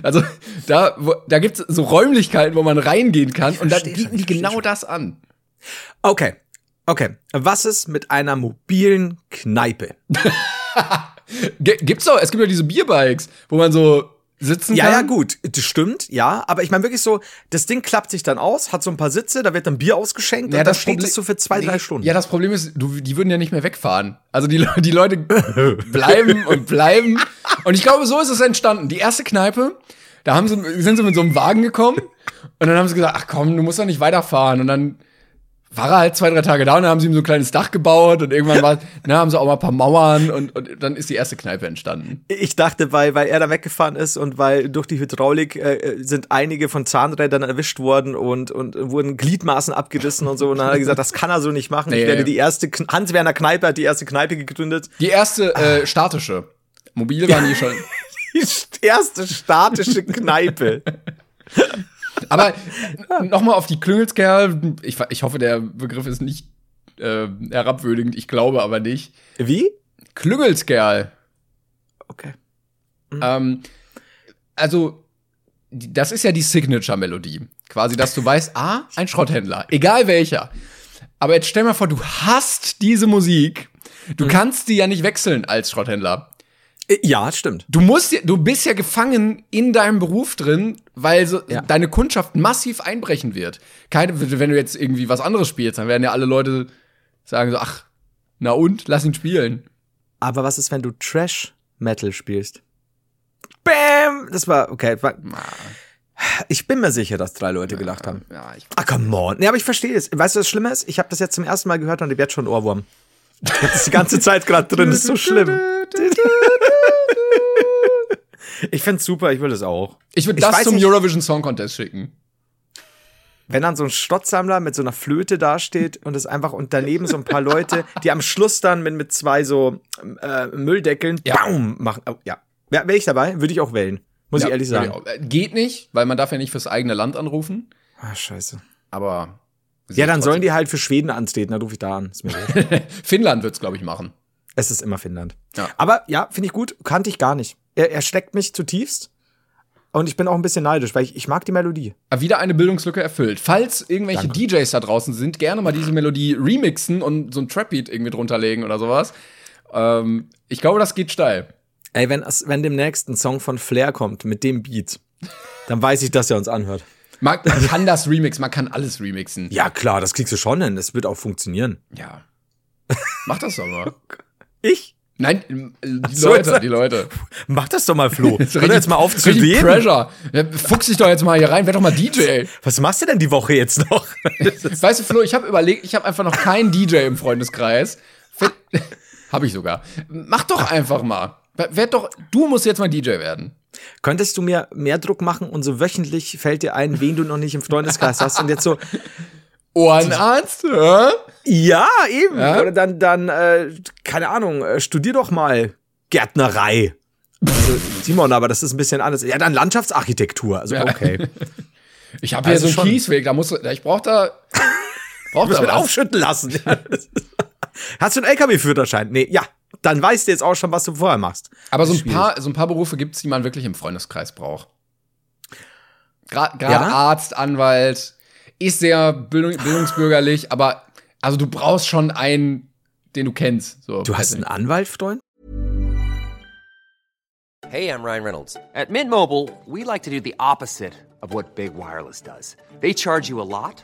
Also da, wo, da gibt's so Räumlichkeiten, wo man reingehen kann und da bieten ich die genau schon. das an. Okay, okay. Was ist mit einer mobilen Kneipe? (laughs) Gibt's doch, es gibt ja diese Bierbikes, wo man so sitzen Ja, kann. ja, gut, das stimmt, ja. Aber ich meine wirklich so, das Ding klappt sich dann aus, hat so ein paar Sitze, da wird dann Bier ausgeschenkt Ja, und dann das steht es so für zwei, Nee, drei Stunden. Ja, das Problem ist, du, die würden ja nicht mehr wegfahren. Also die, (laughs) die Leute bleiben und bleiben. Und ich glaube, so ist es entstanden. Die erste Kneipe, da haben sie, sind sie mit so einem Wagen gekommen und dann haben sie gesagt, ach komm, du musst doch nicht weiterfahren. Und dann war er halt zwei, drei Tage da und dann haben sie ihm so ein kleines Dach gebaut und irgendwann war, (laughs) na, haben sie auch mal ein paar Mauern und, und dann ist die erste Kneipe entstanden. Ich dachte, weil, weil er da weggefahren ist und weil durch die Hydraulik äh, sind einige von Zahnrädern erwischt worden und, und wurden Gliedmaßen abgerissen und so. Und dann hat er gesagt, das kann er so nicht machen. Nee. Ich werde die erste, Hans-Werner Kneipe hat die erste Kneipe gegründet. Die erste äh, statische. Mobil waren die schon. (laughs) Die erste statische Kneipe. (laughs) Aber (laughs) nochmal auf die Klüngelskerl. Ich, ich hoffe, der Begriff ist nicht äh, herabwürdigend. Ich glaube aber nicht. Wie? Klüngelskerl. Okay. Ähm, also, das ist ja die Signature-Melodie. Quasi, dass du weißt, ah, ein Schrotthändler. Egal welcher. Aber jetzt stell mal vor, du hast diese Musik. Du kannst die ja nicht wechseln als Schrotthändler. Äh, Ja, stimmt. Du musst, ja- du bist ja gefangen in deinem Beruf drin, weil so Ja. deine Kundschaft massiv einbrechen wird. Keine, wenn du jetzt irgendwie was anderes spielst, dann werden ja alle Leute sagen so, ach, na und, lass ihn spielen. Aber was ist, wenn du Trash-Metal spielst? Bam! Das war, okay. War, ich bin mir sicher, dass drei Leute gelacht haben. Ja, ich, Ah, come on. Nee, aber ich verstehe es. Weißt du, was Schlimme ist? Ich habe das jetzt zum ersten Mal gehört und ich werde schon Ohrwurm. Ich hab das die ganze Zeit gerade drin. Das ist so schlimm. Ich find's super, ich will das auch. ich würde Ich das weiß zum nicht- Eurovision Song Contest schicken. Wenn dann so ein Stottsammler mit so einer Flöte dasteht und es einfach und daneben so ein paar Leute, die am Schluss dann mit, mit zwei so äh, Mülldeckeln Ja. Baum machen. Oh, ja. Wäre wär ich dabei, würde ich auch wählen. Muss ich ehrlich sagen. Ja, äh, Geht nicht, weil man darf ja nicht fürs eigene Land anrufen. Ah, scheiße. Aber Ja, dann sollen die halt für Schweden antreten, dann rufe ich da an. Ist mir. (laughs) Finnland wird's, glaube ich, machen. es ist immer Finnland. Ja. Aber ja, finde ich gut, kannte ich gar nicht. Er, er steckt mich zutiefst. Und ich bin auch ein bisschen neidisch, weil ich, ich mag die Melodie. Aber Wieder eine Bildungslücke erfüllt. Falls irgendwelche DJs da draußen sind, gerne mal diese Melodie remixen und so ein Trap-Beat irgendwie drunter legen oder sowas. Ähm, ich glaube, das geht steil. Ey, wenn, es, wenn demnächst ein Song von Flair kommt mit dem Beat, dann weiß ich, dass er uns anhört. Man, man kann das remixen, man kann alles remixen. Ja, klar, das kriegst du schon hin. Das wird auch funktionieren. Ja. Mach das doch mal. (laughs) Ich? Nein, äh, die so, Leute, die Leute. Mach das doch mal, Flo. (laughs) Hör doch jetzt mal auf zu reden. Pressure. Fuchs dich doch jetzt mal hier rein, werd doch mal DJ. (laughs) Was machst du denn die Woche jetzt noch? Weißt du, Flo, ich habe überlegt, ich habe einfach noch keinen DJ im Freundeskreis. habe ich sogar. Mach doch einfach mal. Werd doch, du musst jetzt mal DJ werden. Könntest du mir mehr Druck machen und so wöchentlich fällt dir ein, wen du noch nicht im Freundeskreis hast und jetzt so, (laughs) Ohrenarzt? Hä? ja, eben. Ja? Oder dann, dann, äh, keine Ahnung, äh, studier doch mal Gärtnerei. Also, Simon, aber das ist ein bisschen anders. Ja, dann Landschaftsarchitektur. Also, okay. (laughs) Ich habe hier Also so einen schon. Kiesweg, da musst du, ich brauch da, (laughs) brauch Muss da was. aufschütten lassen. Hast du einen LKW-Führerschein? Nee, ja. Dann weißt du jetzt auch schon, was du vorher machst. Aber so ein paar, so ein paar Berufe gibt's, die man wirklich im Freundeskreis braucht. Gerade Ja? Arzt, Anwalt, ist sehr bildung, bildungsbürgerlich, (laughs) aber also du brauchst schon einen, den du kennst. So, Du hast einen Anwalt, Freund? Hey, I'm Ryan Reynolds. At Mint Mobile, we like to do the opposite of what Big Wireless does. They charge you a lot,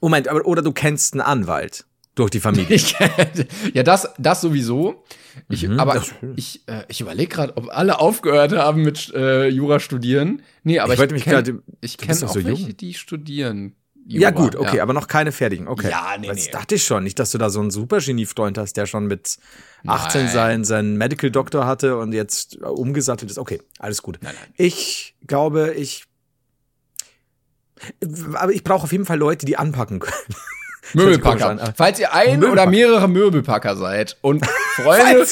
Moment, aber, oder du kennst einen Anwalt durch die Familie. ich, ja, das, das sowieso. Ich, aber das- ich, äh, ich überlege gerade, ob alle aufgehört haben mit äh, Jura studieren. Nee, aber Ich ich, kenn- kenne doch auch so welche, jung. die studieren. ja, Jura, gut, okay, aber noch keine fertigen. Okay. Ja, nee, Das nee. dachte ich schon. Nicht, dass du da so einen super Genie-Freund hast, der schon mit 18 Nein. seinen, seinen Medical Doctor hatte und jetzt umgesattelt ist. Okay, alles gut. Nein, nein. Ich glaube, ich. Aber ich brauche auf jeden Fall Leute, die anpacken können. (laughs) Möbelpacker. An. (laughs) Falls ihr ein oder mehrere Möbelpacker seid und Freunde,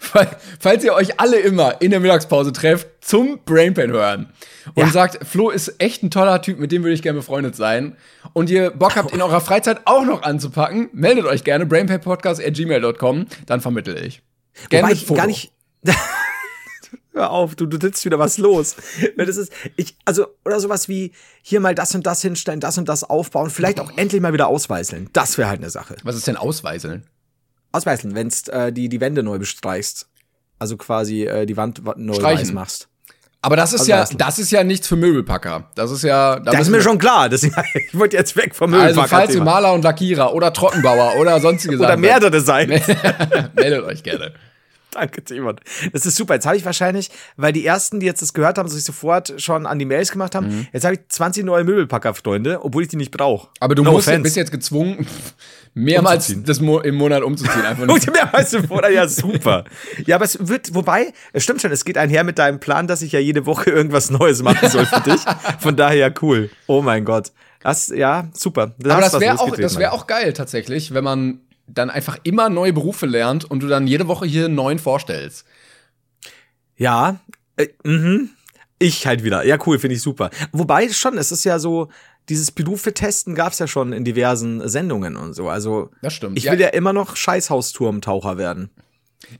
Fall- falls ihr euch alle immer in der Mittagspause trefft zum Brainpan hören und Ja. sagt, Flo ist echt ein toller Typ, mit dem würde ich gerne befreundet sein und ihr Bock habt, in eurer Freizeit auch noch anzupacken, meldet euch gerne brainpanpodcast.gmail.com, dann vermittle ich. Gerne Wobei ich gar nicht. (laughs) Hör auf, du, du sitzt wieder was los. (laughs) Das ist, ich, also, oder sowas wie hier mal das und das hinstellen, das und das aufbauen, vielleicht auch endlich mal wieder ausweißeln. Das wäre halt eine Sache. Was ist denn Ausweiseln? Ausweißeln, wenn's äh, die, die Wände neu bestreichst. Also quasi äh, die Wand wa- neu Streichen. weiß machst. Aber das ist Also ja, lassen. das ist ja nichts für Möbelpacker. Das ist ja, da Das ist mir schon klar. Das, (laughs) ich wollte jetzt weg vom Also Müllpacker. falls ihr Maler und Lackierer oder Trockenbauer oder sonstige oder Sachen mehrere sein. seid, (laughs) meldet euch gerne. (laughs) Danke, Timon. Das ist super. Jetzt habe ich wahrscheinlich, weil die ersten, die jetzt das gehört haben, sich sofort schon an die Mails gemacht haben, Mhm. jetzt habe ich 20 neue Möbelpacker-Freunde, obwohl ich die nicht brauche. Aber du no musst, bist jetzt gezwungen, (laughs) mehrmals das Mo im Monat umzuziehen. Einfach Und nur. mehr weißt du vorher, ja, super. Ja, aber es wird, wobei, es stimmt schon, es geht einher mit deinem Plan, dass ich ja jede Woche irgendwas Neues machen soll für dich. Von daher cool. Oh mein Gott. Das, ja, super. Da Aber das wäre auch, das Mann. auch geil tatsächlich, wenn man dann einfach immer neue Berufe lernt und du dann jede Woche hier einen neuen vorstellst. Ja, äh, mhm. Ich halt wieder. Ja, cool, finde ich super. Wobei schon, es ist ja so, dieses Berufe-Testen gab's ja schon in diversen Sendungen und so. Also, Das stimmt. ich Ja. will ja immer noch Scheißhausturmtaucher werden.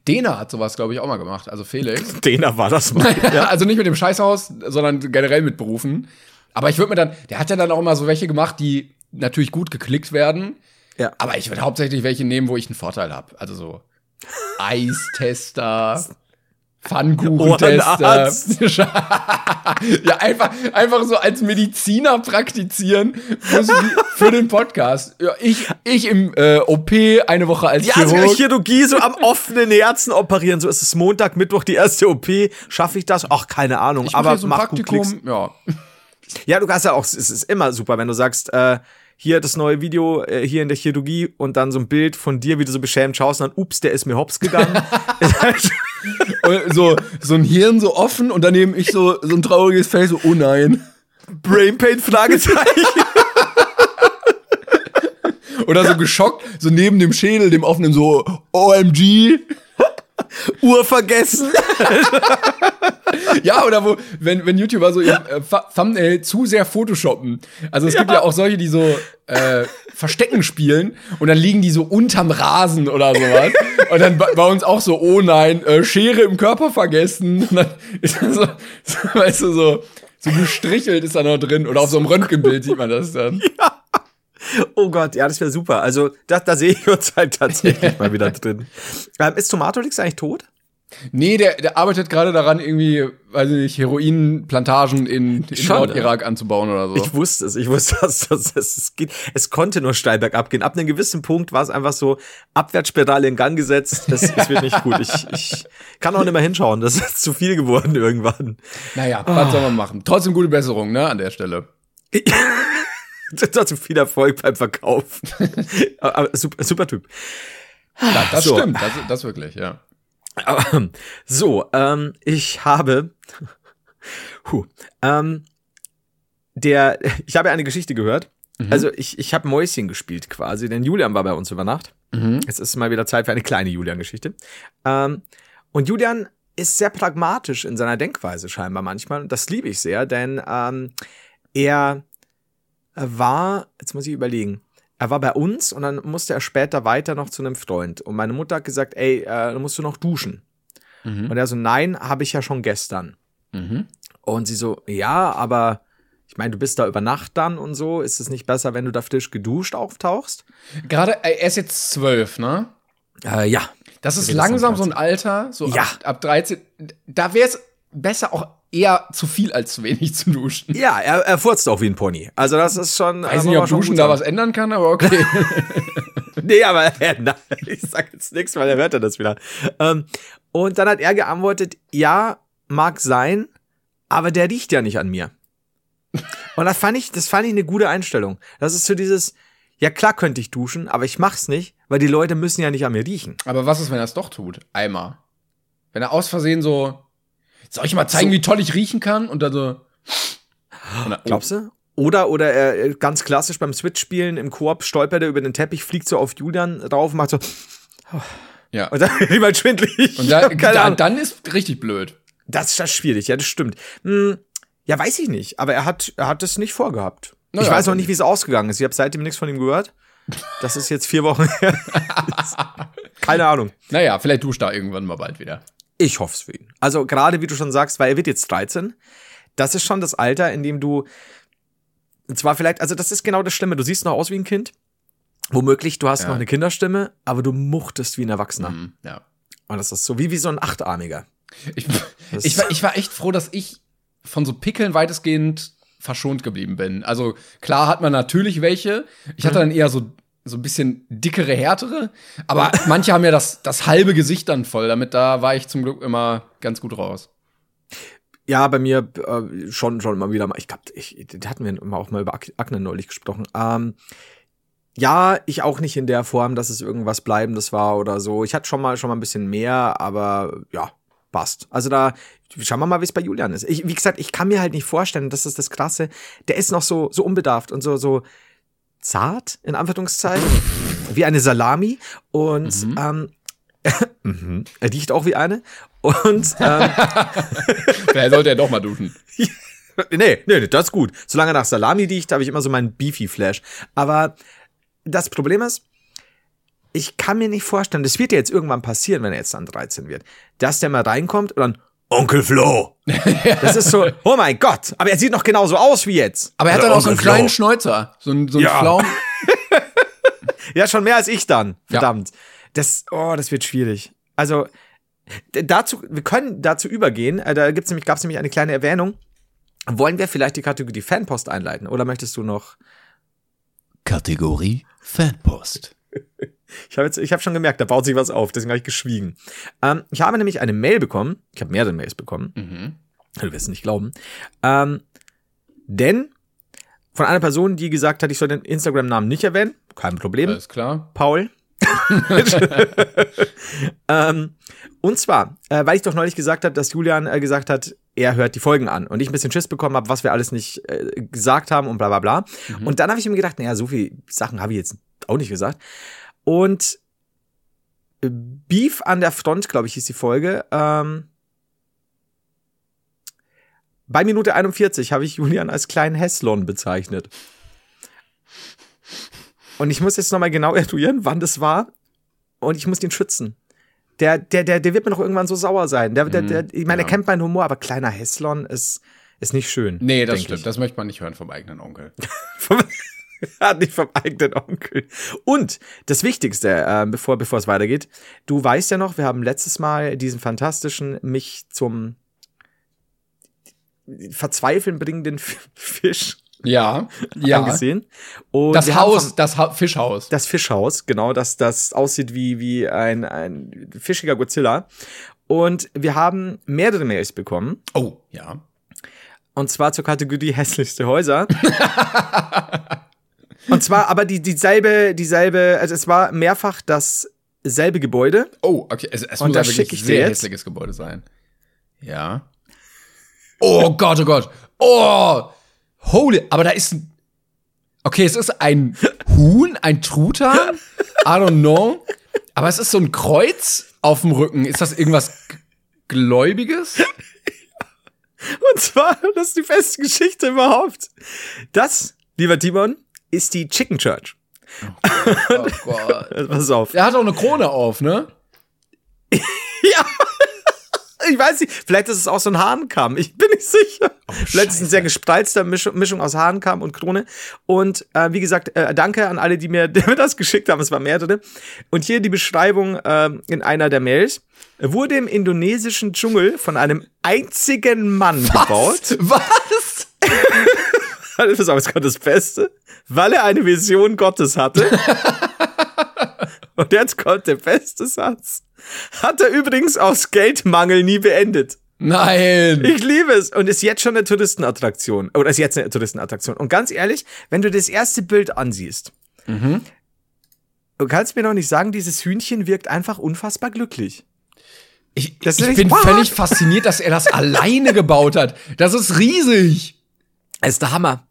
Dena hat sowas, glaube ich, auch mal gemacht. Also Felix. (laughs) Dena war das mal. (laughs) Ja. Also nicht mit dem Scheißhaus, sondern generell mit Berufen. Aber ich würde mir dann, der hat ja dann auch immer so welche gemacht, die natürlich gut geklickt werden. Ja. Aber ich würde hauptsächlich welche nehmen, wo ich einen Vorteil habe. Also so Eistester, (laughs) Pfannkuchentester. Ohrenarzt. (laughs) ja, einfach, einfach so als Mediziner praktizieren für, den Podcast. Ja, ich, ich im äh, OP eine Woche als Ja, also Chirurg. Chirurgie so am (laughs) offenen Herzen operieren. So ist es Montag, Mittwoch die erste OP. Schaffe ich das? Ach, keine Ahnung. Ich aber so mach. Praktikum. Ja. Ja, du kannst ja auch, es ist immer super, wenn du sagst, äh, hier das neue Video äh, hier in der Chirurgie und dann so ein Bild von dir, wie du so beschämt schaust und dann, ups, der ist mir hops gegangen. (laughs) So, so ein Hirn so offen und daneben ich so, so ein trauriges Face, so, oh nein. Brain Pain, Fragezeichen. (laughs) Oder so geschockt, so neben dem Schädel, dem offenen, so, OMG. Uhr vergessen. (laughs) Ja, oder wo, wenn, wenn YouTuber so ihr äh, Th- Thumbnail zu sehr photoshoppen. Also es gibt ja auch solche, die so äh, Verstecken spielen und dann liegen die so unterm Rasen oder sowas. Und dann bei, uns auch so, oh nein, äh, Schere im Körper vergessen. Und dann ist dann so, so, (laughs) weißt du, so, so gestrichelt ist da noch drin. Oder auf so einem Röntgenbild sieht man das dann. Oh Gott, ja, das wäre super. Also, da, da sehe ich uns halt tatsächlich mal wieder drin. (laughs) Ähm, ist Tomatolix eigentlich tot? Nee, der, der arbeitet gerade daran, irgendwie, weiß ich nicht, Heroinplantagen in, in Nordirak anzubauen oder so. Ich wusste es, ich wusste, dass, dass, dass es geht. Es konnte nur steil bergab gehen. Ab einem gewissen Punkt war es einfach so Abwärtsspirale in Gang gesetzt. Das, das wird nicht gut. Ich, ich kann auch nicht mehr hinschauen. Das ist zu viel geworden irgendwann. naja, was soll man machen? Trotzdem gute Besserung, ne, an der Stelle. (laughs) (laughs) Trotzdem viel Erfolg beim Verkauf. (laughs) Super, super Typ. Ja, das So. stimmt, das, das wirklich, ja. Aber, so, ähm, ich habe, huh, ähm, der, ich habe eine Geschichte gehört. Also ich, ich habe Mäuschen gespielt quasi, denn Julian war bei uns über Nacht. Jetzt ist mal wieder Zeit für eine kleine Julian-Geschichte. Ähm, und Julian ist sehr pragmatisch in seiner Denkweise scheinbar manchmal. Und das liebe ich sehr, denn ähm, er war, jetzt muss ich überlegen, er war bei uns und dann musste er später weiter noch zu einem Freund. Und meine Mutter hat gesagt, ey, äh, dann musst du noch duschen. Und er so, nein, habe ich ja schon gestern. Und sie so, ja, aber ich meine, du bist da über Nacht dann und so. Ist es nicht besser, wenn du da frisch geduscht auftauchst? Gerade, äh, er ist jetzt zwölf, ne? Äh, ja. Das ist langsam so ein Alter, so Ja. ab, ab 13. Da wäre es besser auch eher zu viel als zu wenig zu duschen. Ja, er, er furzt auch wie ein Pony. Also das ist schon. Weiß nicht, ob Duschen da was ändern kann, aber okay. (laughs) Nee, aber äh, (laughs) nein, ich sag jetzt nichts, weil er hört ja das wieder. Ähm, und dann hat er geantwortet, ja, mag sein, aber der riecht ja nicht an mir. Und das fand ich, das fand ich eine gute Einstellung. Das ist so dieses, ja klar könnte ich duschen, aber ich mach's nicht, weil die Leute müssen ja nicht an mir riechen. aber was ist, wenn er es doch tut? Einmal. Wenn er aus Versehen so, soll ich mal zeigen, wie toll ich riechen kann? Und dann so. Dann, oh, Glaubst du? Oder, oder er ganz klassisch beim Switch-Spielen im Koop stolpert er über den Teppich, fliegt so auf Julian drauf und macht so, Ja. und dann (laughs) wird ihm halt schwindelig. Und da, (laughs) da, dann ist richtig blöd. Das ist das schwierig, ja, das stimmt. Hm, ja, weiß ich nicht, aber er hat, er hat es nicht vorgehabt. Naja, ich weiß noch also nicht, wie es ausgegangen ist. Ich habe seitdem nichts von ihm gehört. Das ist jetzt vier Wochen her. (laughs) Keine Ahnung. Naja, vielleicht duscht er irgendwann mal bald wieder. Ich hoffe es für ihn. Also gerade wie du schon sagst, weil er wird jetzt 13. Das ist schon das Alter, in dem du und zwar vielleicht, also das ist genau das Schlimme. Du siehst noch aus wie ein Kind. Womöglich, du hast Ja. noch eine Kinderstimme, aber du muchtest wie ein Erwachsener. Hm, ja. Und das ist so wie, wie so ein Achtarmiger. Ich, ich, war, ich war echt froh, dass ich von so Pickeln weitestgehend verschont geblieben bin. Also klar hat man natürlich welche. Ich hatte dann eher so, so ein bisschen dickere, härtere. Aber (laughs) manche haben ja das, das halbe Gesicht dann voll. Damit da war ich zum Glück immer ganz gut raus. Ja, bei mir äh, schon schon immer wieder mal. Ich glaube, ich, da hatten wir auch mal über Ak Akne neulich gesprochen. Ähm, ja, ich auch nicht in der Form, dass es irgendwas Bleibendes war oder so. Ich hatte schon mal schon mal ein bisschen mehr, aber ja, passt. Also da schauen wir mal, wie es bei Julian ist. Ich, wie gesagt, ich kann mir halt nicht vorstellen, das ist das Krasse. Der ist noch so so unbedarft und so so zart in Anführungszeichen, wie eine Salami und ähm, (laughs) mhm. er riecht auch wie eine Und ähm, (laughs) Vielleicht sollte er doch mal duschen. (laughs) nee, nee, das ist gut. Solange er nach Salami riecht, habe ich immer so meinen Beefy-Flash. Aber das Problem ist, ich kann mir nicht vorstellen, das wird ja jetzt irgendwann passieren, wenn er jetzt dann 13 wird, dass der mal reinkommt und dann Onkel Flo. Das ist so, oh mein Gott, aber er sieht noch genauso aus wie jetzt. Aber er hat Oder dann auch so einen Flo. kleinen Schnäuzer. So einen, so einen Ja. Pflaum. (laughs) Ja, schon mehr als ich dann. Verdammt. Das, oh, das wird schwierig. Also, dazu, wir können dazu übergehen. Äh, Da gibt's nämlich, gab's nämlich eine kleine Erwähnung. Wollen wir vielleicht die Kategorie Fanpost einleiten? Oder möchtest du noch? Kategorie Fanpost. (laughs) Ich habe habe schon gemerkt, da baut sich was auf, deswegen habe ich geschwiegen. Ähm, ich habe nämlich eine Mail bekommen. Ich habe mehrere Mails bekommen. Mhm. Du wirst es nicht glauben. Ähm, denn von einer Person, die gesagt hat, ich soll den Instagram-Namen nicht erwähnen. Kein Problem. Alles klar. Paul. (laughs) ähm, und zwar, äh, weil ich doch neulich gesagt habe, dass Julian äh, gesagt hat, er hört die Folgen an und ich ein bisschen Schiss bekommen habe, was wir alles nicht äh, gesagt haben und bla bla bla. Und dann habe ich mir gedacht, naja, so viele Sachen habe ich jetzt auch nicht gesagt. Und Beef an der Front, glaube ich, hieß die Folge. Ähm, bei Minute 41 habe ich Julian als kleinen Hässlon bezeichnet. Und ich muss jetzt nochmal genau eruieren, wann das war. Und ich muss den schützen. Der, der, der, der wird mir noch irgendwann so sauer sein. Der, der, der, ich meine, er kennt meinen Humor, aber kleiner Hässlon ist, ist nicht schön. Nee, das stimmt. ich. Das möchte man nicht hören vom eigenen Onkel. (laughs) (laughs) Hat nicht vom eigenen Onkel. Und das Wichtigste, äh, bevor, bevor es weitergeht, du weißt ja noch, wir haben letztes Mal diesen fantastischen, mich zum Verzweifeln bringenden Fisch Ja, (laughs) ja. angesehen. Und Das Haus, vom- das ha Fischhaus. das Fischhaus, genau, das, das aussieht wie, wie ein, ein fischiger Godzilla. Und wir haben mehrere Mails bekommen. oh, ja. Und zwar zur Kategorie (laughs) hässlichste Häuser. Und zwar aber die, dieselbe, dieselbe, also es war mehrfach dasselbe Gebäude. Oh, okay. Es, es muss ein wirklich sehr hässliches Gebäude sein. Ja. Oh Gott, oh Gott. Oh! Holy, aber da ist ein. Okay, es ist ein Huhn, ein Truthahn. I don't know. Aber es ist so ein Kreuz auf dem Rücken. Ist das irgendwas Gläubiges? Und zwar, das ist die beste Geschichte überhaupt. Das, lieber Timon, ist die Chicken Church. Oh Gott. (laughs) Also, Pass auf. Er hat auch eine Krone auf, ne? (laughs) Ja. Ich weiß nicht, vielleicht ist es auch so ein Hahnkamm. Ich bin nicht sicher. vielleicht ist es eine sehr gespreizter Mischung, Mischung aus Hahnkamm und Krone. Und äh, wie gesagt, äh, danke an alle, die mir, (laughs) die mir das geschickt haben. Es waren mehrere. Und hier die Beschreibung äh, in einer der Mails. Wurde im indonesischen Dschungel von einem einzigen Mann gebaut. Was? Pass auf, jetzt kommt das Beste. Weil er eine Vision Gottes hatte. (laughs) Und jetzt kommt der beste Satz. Hat er übrigens aus Geldmangel nie beendet. Nein. Ich liebe es. Und ist jetzt schon eine Touristenattraktion. Oder ist jetzt eine Touristenattraktion. Und ganz ehrlich, wenn du das erste Bild ansiehst, du kannst mir noch nicht sagen, dieses Hühnchen wirkt einfach unfassbar glücklich. Ich, ich bin echt- völlig fasziniert, dass er das (laughs) alleine gebaut hat. Das ist riesig. Es ist der Hammer.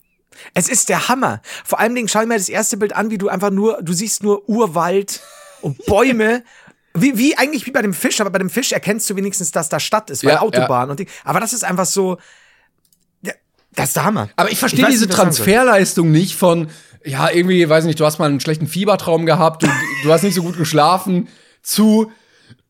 Es ist der Hammer. Vor allen Dingen schau dir mal das erste Bild an, wie du einfach nur, du siehst nur Urwald und Bäume. (laughs) Wie, wie eigentlich wie bei dem Fisch, aber bei dem Fisch erkennst du wenigstens, dass da Stadt ist, weil Ja, Autobahn und Ding. Aber das ist einfach so. Ja, Das ist der Hammer. Aber ich verstehe diese nicht, ich. Transferleistung nicht von, ja, irgendwie, weiß nicht, du hast mal einen schlechten Fiebertraum gehabt, du, du hast nicht so gut geschlafen, zu,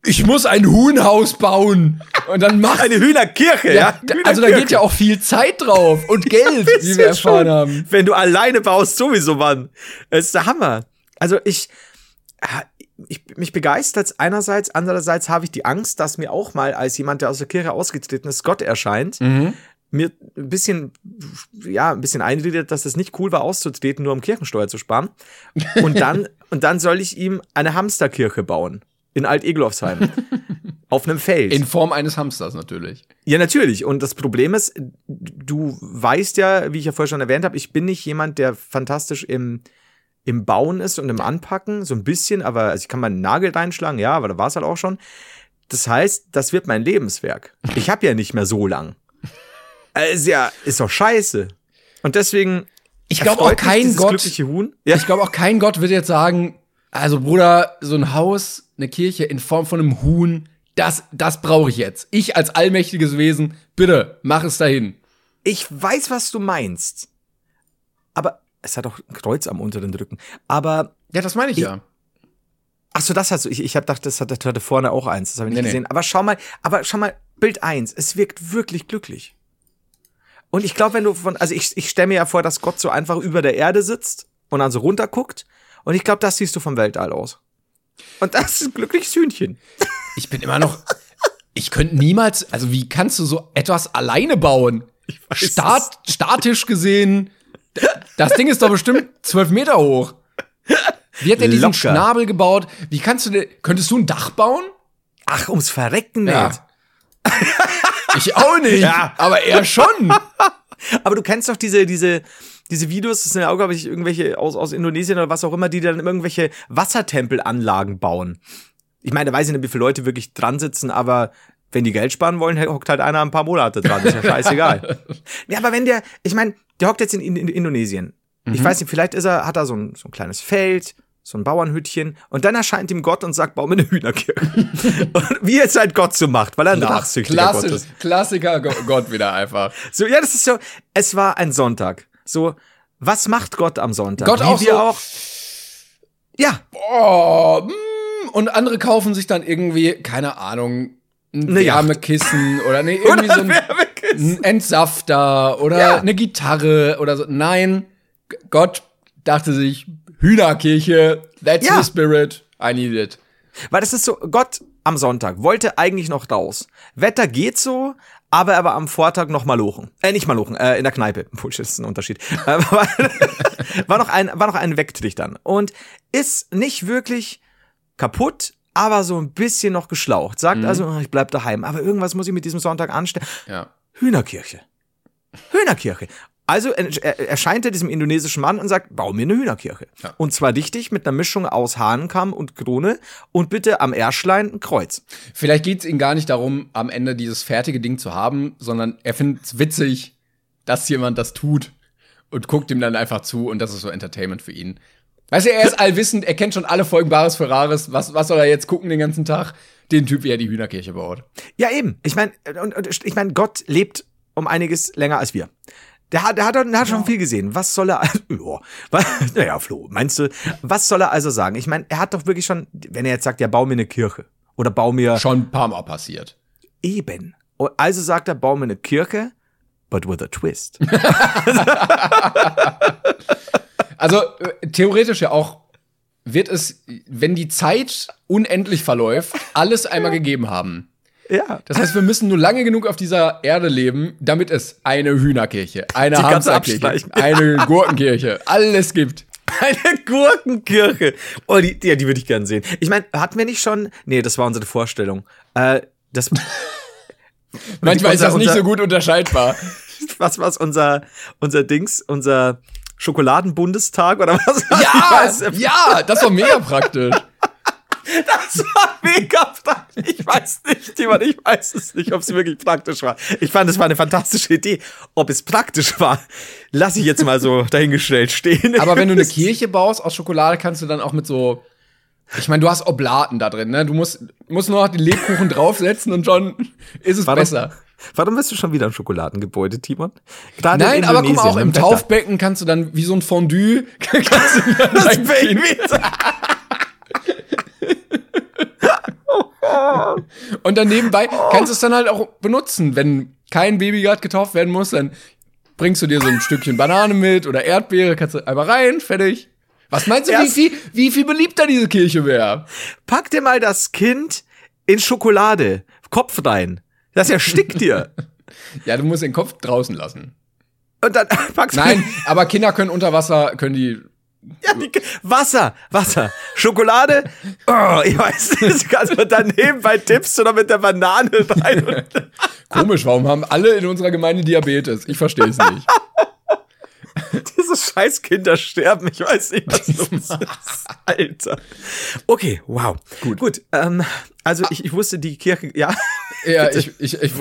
ich muss ein Huhnhaus bauen. Und dann mach Eine Hühnerkirche, ja. da, also da geht ja auch viel Zeit drauf und Geld, (laughs) wie wir erfahren haben. Wenn du alleine baust, sowieso, Mann. Es ist der Hammer. Also ich, ah, ich mich begeistert einerseits, andererseits habe ich die Angst, dass mir auch mal als jemand, der aus der Kirche ausgetreten ist, Gott erscheint. Mhm. Mir ein bisschen, ja, ein bisschen einredet, dass es nicht cool war, auszutreten, nur um Kirchensteuer zu sparen. Und dann, (laughs) und dann soll ich ihm eine Hamsterkirche bauen. In Alt-Eglofsheim. (laughs) auf einem Feld. In Form eines Hamsters natürlich. Ja, natürlich. Und das Problem ist, du weißt ja, wie ich ja vorher schon erwähnt habe, ich bin nicht jemand, der fantastisch im, im Bauen ist und im Anpacken, so ein bisschen, aber also ich kann mal einen Nagel reinschlagen, ja, aber da war es halt auch schon. Das heißt, das wird mein Lebenswerk. Ich habe ja nicht mehr so lang. (laughs) Ist ja, ist doch scheiße. Und deswegen. Ich glaube auch kein Gott. Ja, ich glaube auch kein Gott wird jetzt sagen, also Bruder, so ein Haus, eine Kirche in Form von einem Huhn das, das brauche ich jetzt. Ich als allmächtiges Wesen, bitte, mach es dahin. Ich weiß, was du meinst. Aber es hat auch ein Kreuz am unteren Rücken. Aber Ja, das meine ich, ja. Ach so, das hast du. Ich, ich habe gedacht, das hat, das hatte vorne auch eins. Das habe ich nicht Nee, nee. gesehen. Aber schau mal, aber schau mal, Bild eins. Es wirkt wirklich glücklich. Und ich glaube, wenn du von, also ich, ich stelle mir ja vor, dass Gott so einfach über der Erde sitzt und dann so runterguckt. Und ich glaube, das siehst du vom Weltall aus. Und das ist ein glückliches Hühnchen. Ich bin immer noch. Ich könnte niemals. Also, wie kannst du so etwas alleine bauen? Stat, statisch gesehen. Das Ding ist doch bestimmt zwölf Meter hoch. Wie hat er diesen Locker. Schnabel gebaut? Wie kannst du denn, könntest du ein Dach bauen? Ach, ums Verrecken nicht. Ja. Ich auch nicht, Ja. aber er schon. Aber du kennst doch diese, diese, diese Videos, das sind ja auch, glaube ich, irgendwelche aus, aus Indonesien oder was auch immer, die dann irgendwelche Wassertempelanlagen bauen. Ich meine, da weiß ich nicht, wie viele Leute wirklich dran sitzen, aber wenn die Geld sparen wollen, hockt halt einer ein paar Monate dran. Ist ja scheißegal. (laughs) ja, aber wenn der, ich meine, der hockt jetzt in, in, in Indonesien. Ich weiß nicht, vielleicht ist er, hat er so ein, so ein kleines Feld, so ein Bauernhütchen, und dann erscheint ihm Gott und sagt, bau mir eine Hühnerkirche. (laughs) und wie es halt Gott so macht, weil er ein nachsüchtiger Gott Klassisch, ist. Klassiker Go- Gott wieder einfach. So, ja, das ist so, es war ein Sonntag. So, was macht Gott am Sonntag? Gott Wie auch wir so- auch. Ja, Oh, mm, und andere kaufen sich dann irgendwie, keine Ahnung, ein Eine Yacht. Wärmekissen (laughs) oder nee, irgendwie so ein, ein Entsafter oder Ja. eine Gitarre oder so. Nein, Gott dachte sich, Hühnerkirche, that's Ja. the spirit, I need it. Weil das ist so, Gott am Sonntag wollte eigentlich noch raus. Wetter geht so, aber er war am Vortag noch malochen. Äh, nicht malochen, äh, in der Kneipe. Bullshit, ist ein Unterschied. (laughs) Äh, war, war noch ein, war noch ein Wegtrichtern. Und ist nicht wirklich kaputt, aber so ein bisschen noch geschlaucht. Sagt also, "Ah, ich bleib daheim. Aber irgendwas muss ich mit diesem Sonntag anstellen. Ja. Hühnerkirche. Hühnerkirche. Also er- er- erscheint er diesem indonesischen Mann und sagt, bau mir eine Hühnerkirche. Ja. Und zwar dichtig mit einer Mischung aus Hahnenkamm und Krone und bitte am Erschlein ein Kreuz. Vielleicht geht es ihm gar nicht darum, am Ende dieses fertige Ding zu haben, sondern er findet es witzig, dass jemand das tut und guckt ihm dann einfach zu und das ist so Entertainment für ihn. Weißt du, er ist allwissend, er kennt schon alle Folgen Bares Ferraris. Was, was soll er jetzt gucken den ganzen Tag? Den Typ, wie er die Hühnerkirche baut. Ja, eben. Ich meine, ich meine, Gott lebt um einiges länger als wir. Der hat, der hat, der hat schon viel gesehen. Was soll er, (laughs) was, naja, Flo, meinst du, was soll er also sagen? Ich meine, er hat doch wirklich schon, wenn er jetzt sagt, ja, bau mir eine Kirche oder bau mir Schon ein paar Mal passiert. eben. Und Also sagt er, bau mir eine Kirche, but with a twist. (laughs) Also äh, theoretisch ja auch wird es, wenn die Zeit unendlich verläuft, alles einmal gegeben haben. Ja. Das heißt, wir müssen nur lange genug auf dieser Erde leben, damit es eine Hühnerkirche, eine Hamsterkirche, eine Gurkenkirche, alles gibt. Eine Gurkenkirche. Oh, die, die, die würde ich gern sehen. Ich meine, hatten wir nicht schon. Nee, das war unsere Vorstellung. Äh, das. (laughs) Manchmal ist das nicht unser- so gut unterscheidbar. (laughs) Was war's, unser, unser Dings, unser Schokoladenbundestag oder was? Ja, (laughs) ja, das war mega praktisch. Das war mega praktisch. Ich weiß nicht, jemand, ich weiß es nicht, ob es wirklich praktisch war. Ich fand, es war eine fantastische Idee. Ob es praktisch war, lasse ich jetzt mal so dahingestellt stehen. Aber wenn du eine (laughs) Kirche baust aus Schokolade, kannst du dann auch mit so. Ich meine, du hast Oblaten da drin, ne? Du musst, musst nur noch den Lebkuchen draufsetzen und schon ist es Warum- besser. Warum bist du schon wieder im Schokoladengebäude, Timon? Gerade Nein, in aber guck mal, auch im. Taufbecken kannst du dann wie so ein Fondue, (laughs) kannst du Das Baby. (laughs) Und dann nebenbei kannst du es dann halt auch benutzen. Wenn kein Baby gerade getauft werden muss, dann bringst du dir so ein Stückchen Banane mit oder Erdbeere, kannst du einmal rein, fertig. Was meinst du, wie viel, wie viel beliebter diese Kirche wäre? Pack dir mal das Kind in Schokolade. Kopf rein. Das erstickt dir. (laughs) Ja, du musst den Kopf draußen lassen. Und dann (laughs) packst du Nein, (laughs) aber Kinder können unter Wasser, können die. Ja, die, Wasser, Wasser, Schokolade. Oh, ich weiß nicht, also daneben bei Tipps oder mit der Banane rein. Komisch, warum haben alle in unserer Gemeinde Diabetes? Ich verstehe es nicht. diese scheiß Kinder sterben. Ich weiß nicht, was los ist. Alter. Okay, wow. Gut. Gut. Ähm, also ich, ich wusste die Kirche, ja. Ja, ich, ich, ich, ich,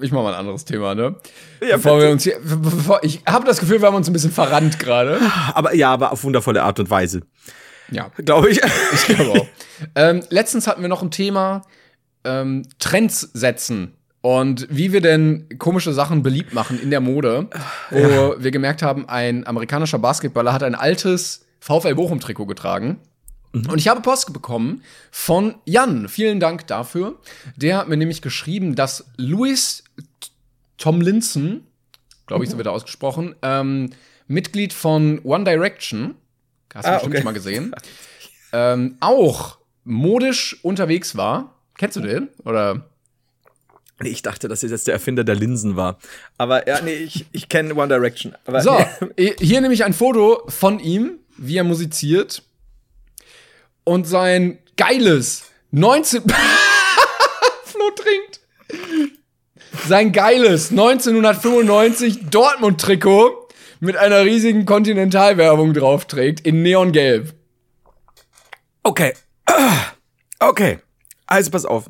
ich, mach mal ein anderes Thema, ne? Ja, bevor wir uns hier, bevor, ich habe das Gefühl, wir haben uns ein bisschen verrannt gerade. Aber ja, aber auf wundervolle Art und Weise. Ja, Glaube ich. ich glaube auch. ähm, letztens hatten wir noch ein Thema, ähm, Trends setzen und wie wir denn komische Sachen beliebt machen in der Mode, wo wir gemerkt haben, ein amerikanischer Basketballer hat ein altes VfL Bochum-Trikot getragen. Und ich habe Post bekommen von Jan. Vielen Dank dafür. Der hat mir nämlich geschrieben, dass Louis Tomlinson, glaube ich, so wird er ausgesprochen, ähm, Mitglied von One Direction, hast du Ah, bestimmt okay. schon mal gesehen, ähm, auch modisch unterwegs war. Kennst du den? Oder? Nee, ich dachte, dass er jetzt der Erfinder der Linsen war. Aber ja, nee, ich, ich kenne One Direction. Aber So, nee. (laughs) hier nehme ich ein Foto von ihm, wie er musiziert. Und sein geiles 19. (laughs) Flo trinkt. Sein geiles 1995 Dortmund-Trikot mit einer riesigen Kontinentalwerbung drauf trägt in Neongelb. Okay. (clears throat) Okay. Also pass auf.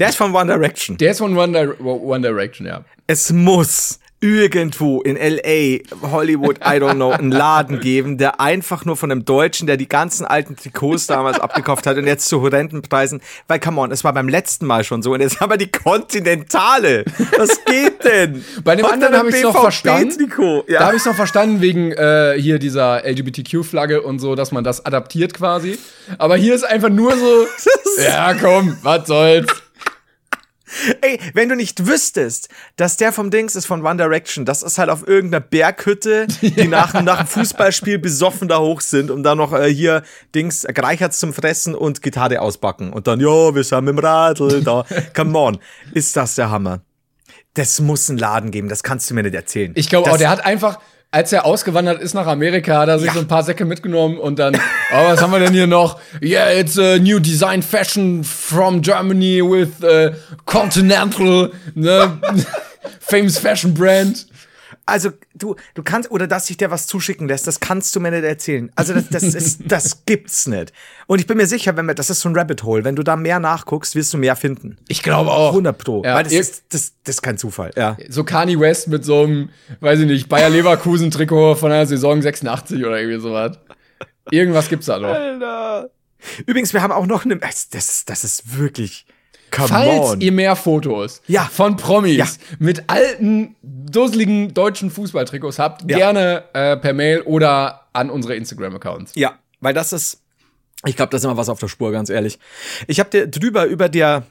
Der ist von One Direction. Der ist von One, Dir One Direction, ja. Es muss irgendwo in LA, Hollywood, I don't know, einen Laden geben, der einfach nur von einem Deutschen, der die ganzen alten Trikots damals abgekauft hat und jetzt zu horrenden Preisen, weil come on, es war beim letzten Mal schon so und jetzt haben wir die Kontinentale. Was geht denn? Bei dem anderen habe ich ein noch verstanden. Ja. Da habe ich noch verstanden wegen äh, hier dieser LGBTQ-Flagge und so, dass man das adaptiert quasi. Aber hier ist einfach nur so, (laughs) ja komm, was soll's. Ey, wenn du nicht wüsstest, dass der vom Dings ist von One Direction, das ist halt auf irgendeiner Berghütte, die nach, nach dem Fußballspiel besoffen da hoch sind, um da noch äh, hier Dings Greicherts zum Fressen und Gitarre ausbacken. Und dann, ja, wir sind im Radl da. Come on, ist das der Hammer. Das muss einen Laden geben, das kannst du mir nicht erzählen. Ich glaube auch, Das- der hat einfach, als er ausgewandert ist nach Amerika, hat er sich so ein paar Säcke mitgenommen und dann, oh, was haben wir denn hier noch? Yeah, it's a new design fashion from Germany with uh, Continental, ne? (laughs) famous fashion brand. Also, du, du kannst, oder dass sich der was zuschicken lässt, das kannst du mir nicht erzählen. Also, das, das ist, (laughs) das gibt's nicht. Und ich bin mir sicher, wenn wir, das ist so ein Rabbit Hole, wenn du da mehr nachguckst, wirst du mehr finden. Ich glaube auch. 100 Pro. Ja, Weil das ist, das, das ist kein Zufall, ja. So Kanye West mit so einem, weiß ich nicht, Bayer Leverkusen Trikot von der Saison 86 oder irgendwie sowas. Irgendwas gibt's da noch. Alter. Übrigens, wir haben auch noch eine, das, das ist wirklich, come Falls on. ihr mehr Fotos Ja. von Promis Ja. mit alten, dusseligen deutschen Fußballtrikots habt, Ja. gerne äh, per Mail oder an unsere Instagram-Accounts. ja, weil das ist, ich glaube, da ist immer was auf der Spur, ganz ehrlich. Ich habe dir drüber über der,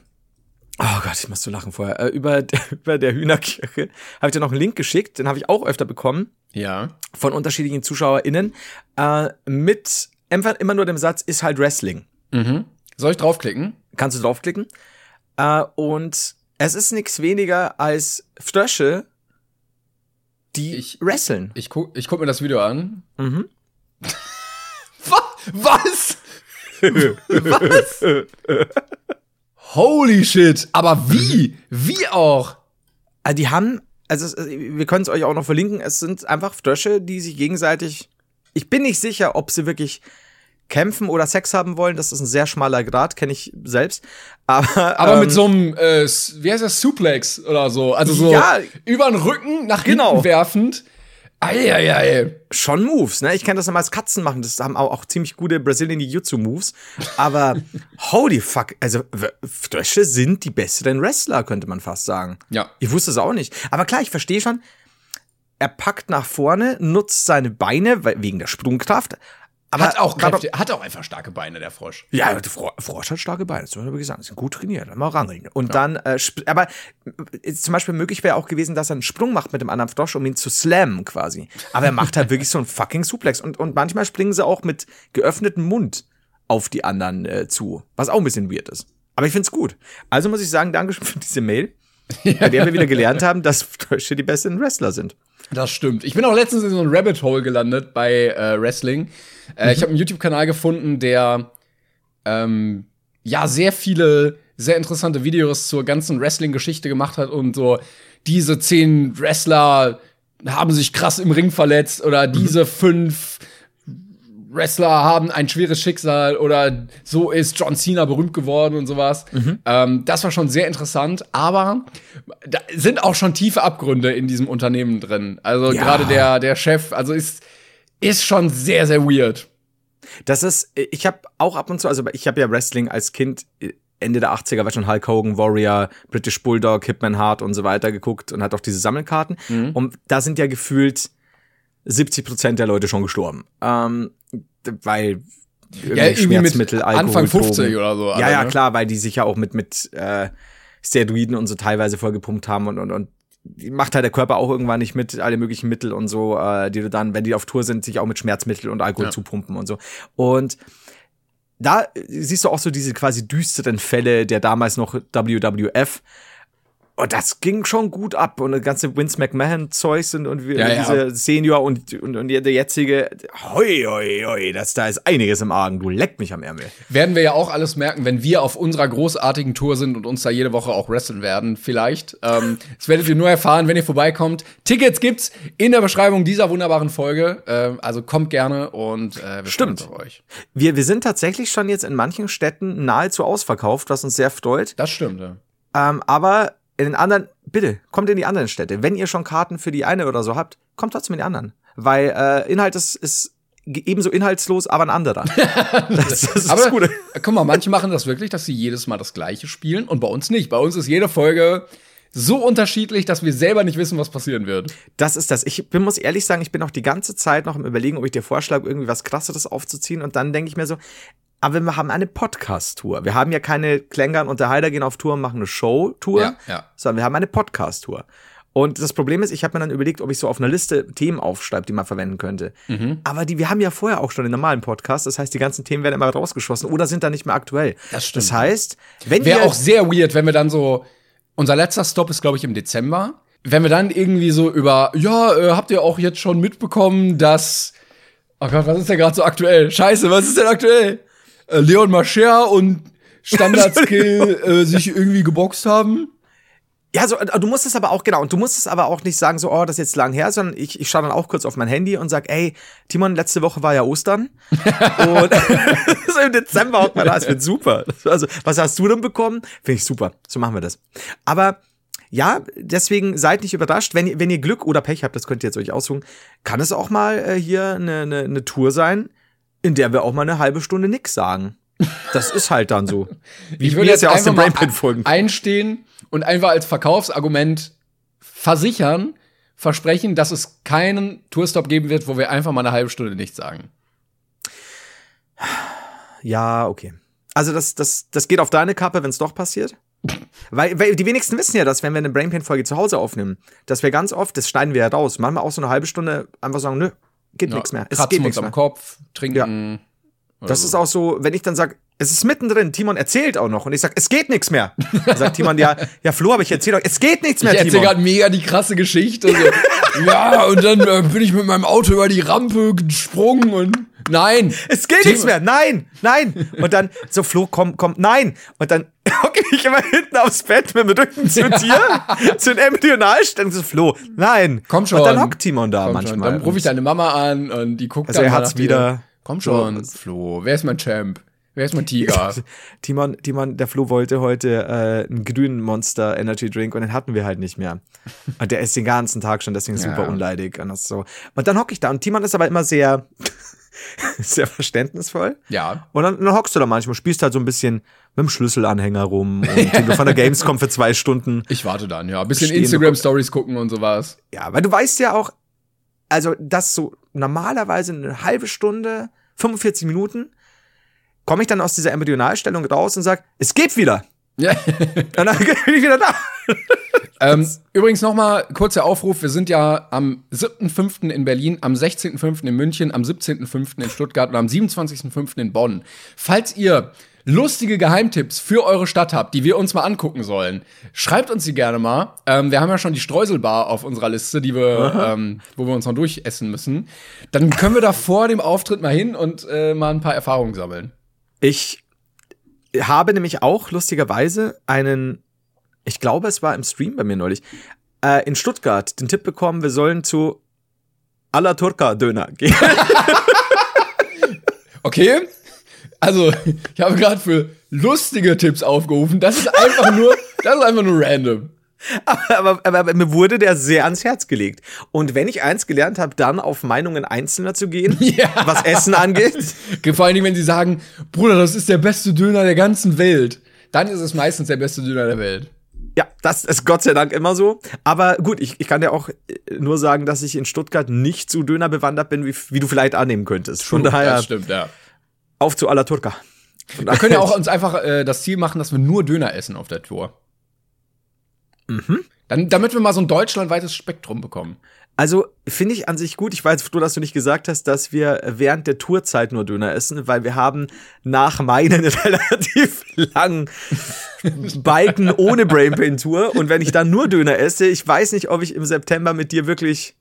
oh Gott, ich muss so lachen vorher, äh, über, der, (laughs) über der Hühnerkirche, habe ich dir noch einen Link geschickt, den habe ich auch öfter bekommen. Ja. von unterschiedlichen ZuschauerInnen äh, mit einfach immer nur dem Satz, ist halt Wrestling. Soll ich draufklicken? Kannst du draufklicken. Äh, und es ist nichts weniger als Frösche, die Ich- wresteln. Ich guck, ich guck mir das Video an. Mhm. (laughs) Was? (laughs) Was? Holy shit. Aber wie? Wie auch? Also die haben, also wir können es euch auch noch verlinken, es sind einfach Frösche, die sich gegenseitig. Ich bin nicht sicher, ob sie wirklich kämpfen oder Sex haben wollen. Das ist ein sehr schmaler Grad, kenne ich selbst. Aber, Aber ähm, mit so einem, äh, wie heißt das, Suplex oder so. Also so Ja. über den Rücken nach Genau. hinten werfend. Eieiei. schon Moves, ne? Ich kenne das nochmal als Katzen machen. Das haben auch, auch ziemlich gute Brazilian Jiu-Jitsu Moves. Aber (laughs) holy fuck, also Frösche sind die besseren Wrestler, könnte man fast sagen. Ja. Ich wusste es auch nicht. Aber klar, ich verstehe schon. Er packt nach vorne, nutzt seine Beine wegen der Sprungkraft. Aber Hat auch, Kräfte, hat auch einfach starke Beine, der Frosch. ja, der Fro Frosch hat starke Beine, das man wirklich sagen. Sind gut trainiert, mal rangeln. Und dann, äh, aber äh, zum Beispiel möglich wäre auch gewesen, dass er einen Sprung macht mit dem anderen Frosch, um ihn zu slammen quasi. Aber er macht halt wirklich so einen fucking Suplex. Und, und manchmal springen sie auch mit geöffnetem Mund auf die anderen äh, zu, was auch ein bisschen weird ist. Aber ich find's gut. Also muss ich sagen, Dankeschön für diese Mail, (laughs) bei der wir wieder gelernt haben, dass Frösche die besten Wrestler sind. Das stimmt. Ich bin auch letztens in so ein Rabbit Hole gelandet bei äh, Wrestling. Äh, Ich habe einen YouTube-Kanal gefunden, der ähm, ja sehr viele sehr interessante Videos zur ganzen Wrestling-Geschichte gemacht hat und so diese zehn Wrestler haben sich krass im Ring verletzt oder diese fünf Wrestler haben ein schweres Schicksal oder so ist John Cena berühmt geworden und sowas. Ähm, das war schon sehr interessant, aber da sind auch schon tiefe Abgründe in diesem Unternehmen drin. Also Ja. gerade der, der Chef, also ist, ist schon sehr, sehr weird. Das ist, ich habe auch ab und zu, also ich habe ja Wrestling als Kind äh, Ende der 80er war schon Hulk Hogan, Warrior, British Bulldog, Hitman Hart und so weiter geguckt und hat auch diese Sammelkarten. Mhm. Und da sind ja gefühlt 70 Prozent der Leute schon gestorben. Ähm, weil Ja, irgendwie mit Schmerzmittel, Alkohol, Anfang 50 Drogen. oder so. Ja, alle, ja, ne? klar, weil die sich ja auch mit, mit äh, Steroiden und so teilweise vollgepumpt haben und, und, und die macht halt der Körper auch irgendwann nicht mit, alle möglichen Mittel und so, äh, die du dann, wenn die auf Tour sind, sich auch mit Schmerzmittel und Alkohol Ja. zupumpen und so. Und da siehst du auch so diese quasi düsteren Fälle der damals noch WWF. Und das ging schon gut ab. Und das ganze Vince McMahon-Zeugs und, und Ja, ja. diese Senior und, und, und der jetzige, hoi, hoi, hoi, das, da ist einiges im Argen. Du leck mich am Ärmel. Werden wir ja auch alles merken, wenn wir auf unserer großartigen Tour sind und uns da jede Woche auch wresteln werden, vielleicht. Ähm, (laughs) das werdet ihr nur erfahren, wenn ihr vorbeikommt. Tickets gibt's in der Beschreibung dieser wunderbaren Folge. Ähm, also kommt gerne und äh, wir Stimmt. freuen uns auf euch. Wir, wir sind tatsächlich schon jetzt in manchen Städten nahezu ausverkauft, was uns sehr freut. Das stimmt, ja. Ähm, aber in den anderen, bitte, kommt in die anderen Städte. Wenn ihr schon Karten für die eine oder so habt, kommt trotzdem in die anderen. Weil äh, Inhalt ist, ist ebenso inhaltslos, aber ein anderer. das, (laughs) das ist Aber das Gute. guck mal, manche machen das wirklich, dass sie jedes Mal das gleiche spielen und bei uns nicht. Bei uns ist jede Folge so unterschiedlich, dass wir selber nicht wissen, was passieren wird. Das ist das. Ich bin, muss ehrlich sagen, ich bin auch die ganze Zeit noch im Überlegen, ob ich dir vorschlage, irgendwie was krasseres aufzuziehen. Und dann denke ich mir so, aber wir haben eine Podcast-Tour. Wir haben ja keine Klängern und der Heider gehen auf Tour und machen eine Show-Tour, Ja, ja. sondern wir haben eine Podcast-Tour. Und das Problem ist, ich habe mir dann überlegt, ob ich so auf einer Liste Themen aufschreibe, die man verwenden könnte. Mhm. Aber die, wir haben ja vorher auch schon den normalen Podcast. Das heißt, die ganzen Themen werden immer rausgeschossen oder sind dann nicht mehr aktuell. Das stimmt. Das heißt, wenn Wäre auch sehr weird, wenn wir dann so. Unser letzter Stop ist, glaube ich, im Dezember. Wenn wir dann irgendwie so über, ja, äh, habt ihr auch jetzt schon mitbekommen, dass. Oh Gott, was ist denn gerade so aktuell? Scheiße, was ist denn aktuell? Äh, Leon Mascher und Standard-Skill (laughs) äh, sich irgendwie geboxt haben. Ja, so, äh, du musst es aber auch, genau, und du musst es aber auch nicht sagen, so, oh, das ist jetzt lang her, sondern ich, ich schaue dann auch kurz auf mein Handy und sag, ey, Timon, letzte Woche war ja Ostern. (laughs) und (laughs) so im Dezember haut man da, das wird super. Also, was hast du denn bekommen? Finde ich super. So machen wir das. Aber ja, deswegen seid nicht überrascht, wenn, ihr- wenn ihr Glück oder Pech habt, das könnt ihr jetzt euch aussuchen, kann es auch mal äh, hier eine, eine, eine Tour sein, in der wir auch mal eine halbe Stunde nix sagen. Das ist halt dann so. (laughs) Wie Ich würde jetzt ja aus einfach den mal Brainpin-Folgen einstehen und einfach als Verkaufsargument versichern, versprechen, dass es keinen Tourstop geben wird, wo wir einfach mal eine halbe Stunde nichts sagen. Ja, okay. Also das, das, das geht auf deine Kappe, wenn es doch passiert? Weil, weil die wenigsten wissen ja, dass wenn wir eine Brainpain-Folge zu Hause aufnehmen, dass wir ganz oft, das schneiden wir ja raus, manchmal auch so eine halbe Stunde einfach sagen, nö, geht Ja, nichts mehr. Es geht nichts am mehr. Kopf, trinken. oder Das so. ist auch so, wenn ich dann sag, es ist mittendrin, Timon erzählt auch noch und ich sag, es geht nichts mehr. Dann sagt Timon, ja, ja, Flo, aber ich erzähle euch, es geht nichts mehr, Ich erzähle Timon. gerade mega die krasse Geschichte. So. (laughs) ja, und dann äh, bin ich mit meinem Auto über die Rampe gesprungen und nein. Es geht Timon- nichts mehr. Nein, nein. Und dann so Flo, komm, komm, nein. Und dann hocke ich immer hinten aufs Bett mit dem Rücken zu (laughs) dir, zu den Embryonalstellen. So Flo, nein. Komm schon. Und dann hockt Timon da Komm manchmal. Schon. Dann rufe ich deine Mama an und die guckt Also dann er mal hat's nach dir. wieder. Komm schon, So. Flo. Wer ist mein Champ? Wer ist mein Tiger? (laughs) Timon, Timon, der Flo wollte heute äh, einen grünen Monster Energy Drink und den hatten wir halt nicht mehr. Und der ist den ganzen Tag schon, deswegen Ja. super unleidig. Und das so. Und dann hocke ich da und Timon ist aber immer sehr, (laughs) sehr verständnisvoll. ja. Und dann, dann hockst du da manchmal, spielst halt so ein bisschen mit dem Schlüsselanhänger rum und (laughs) du von der Gamescom für zwei Stunden. Ich warte dann, ja. Ein bisschen Instagram-Stories gucken und sowas. Ja, weil du weißt ja auch, also das so normalerweise eine halbe Stunde, 45 Minuten, komme ich dann aus dieser Embryonalstellung raus und sag, es geht wieder. Ja. Und (laughs) dann bin ich wieder da. ähm, übrigens nochmal kurzer Aufruf. Wir sind ja am 7.5. in Berlin, am 16.5. in München, am 17.5. in Stuttgart und am 27.5. in Bonn. Falls ihr lustige Geheimtipps für eure Stadt habt, die wir uns mal angucken sollen, schreibt uns sie gerne mal. Ähm, wir haben ja schon die Streuselbar auf unserer Liste, die wir, ähm, wo wir uns noch durchessen müssen. Dann können wir da vor dem Auftritt mal hin und äh, mal ein paar Erfahrungen sammeln. Ich habe nämlich auch lustigerweise einen, ich glaube, es war im Stream bei mir neulich, äh, in Stuttgart den Tipp bekommen, wir sollen zu Alla Turca Döner gehen. (laughs) Okay? Also, ich habe gerade für lustige Tipps aufgerufen. Das ist einfach nur, das ist einfach nur random. (laughs) aber, aber, aber mir wurde der sehr ans Herz gelegt. Und wenn ich eins gelernt habe, dann auf Meinungen Einzelner zu gehen, (laughs) Ja. was Essen angeht. Vor allen Dingen, wenn sie sagen, Bruder, das ist der beste Döner der ganzen Welt. dann ist es meistens der beste Döner der Welt. Ja, das ist Gott sei Dank immer so. Aber gut, ich, ich kann dir auch äh, nur sagen, dass ich in Stuttgart nicht so Döner bewandert bin, wie, wie du vielleicht annehmen könntest. Von daher Das stimmt, ja. auf zu aller Turca. Wir können ja auch uns einfach äh, das Ziel machen, dass wir nur Döner essen auf der Tour. Mhm. Dann, damit wir mal so ein deutschlandweites Spektrum bekommen. Also finde ich an sich gut. Ich weiß froh, dass du nicht gesagt hast, dass wir während der Tourzeit nur Döner essen, weil wir haben nach Mai einen (laughs) relativ langen Balken ohne Brainpain Tour. Und wenn ich dann nur Döner esse, ich weiß nicht, ob ich im September mit dir wirklich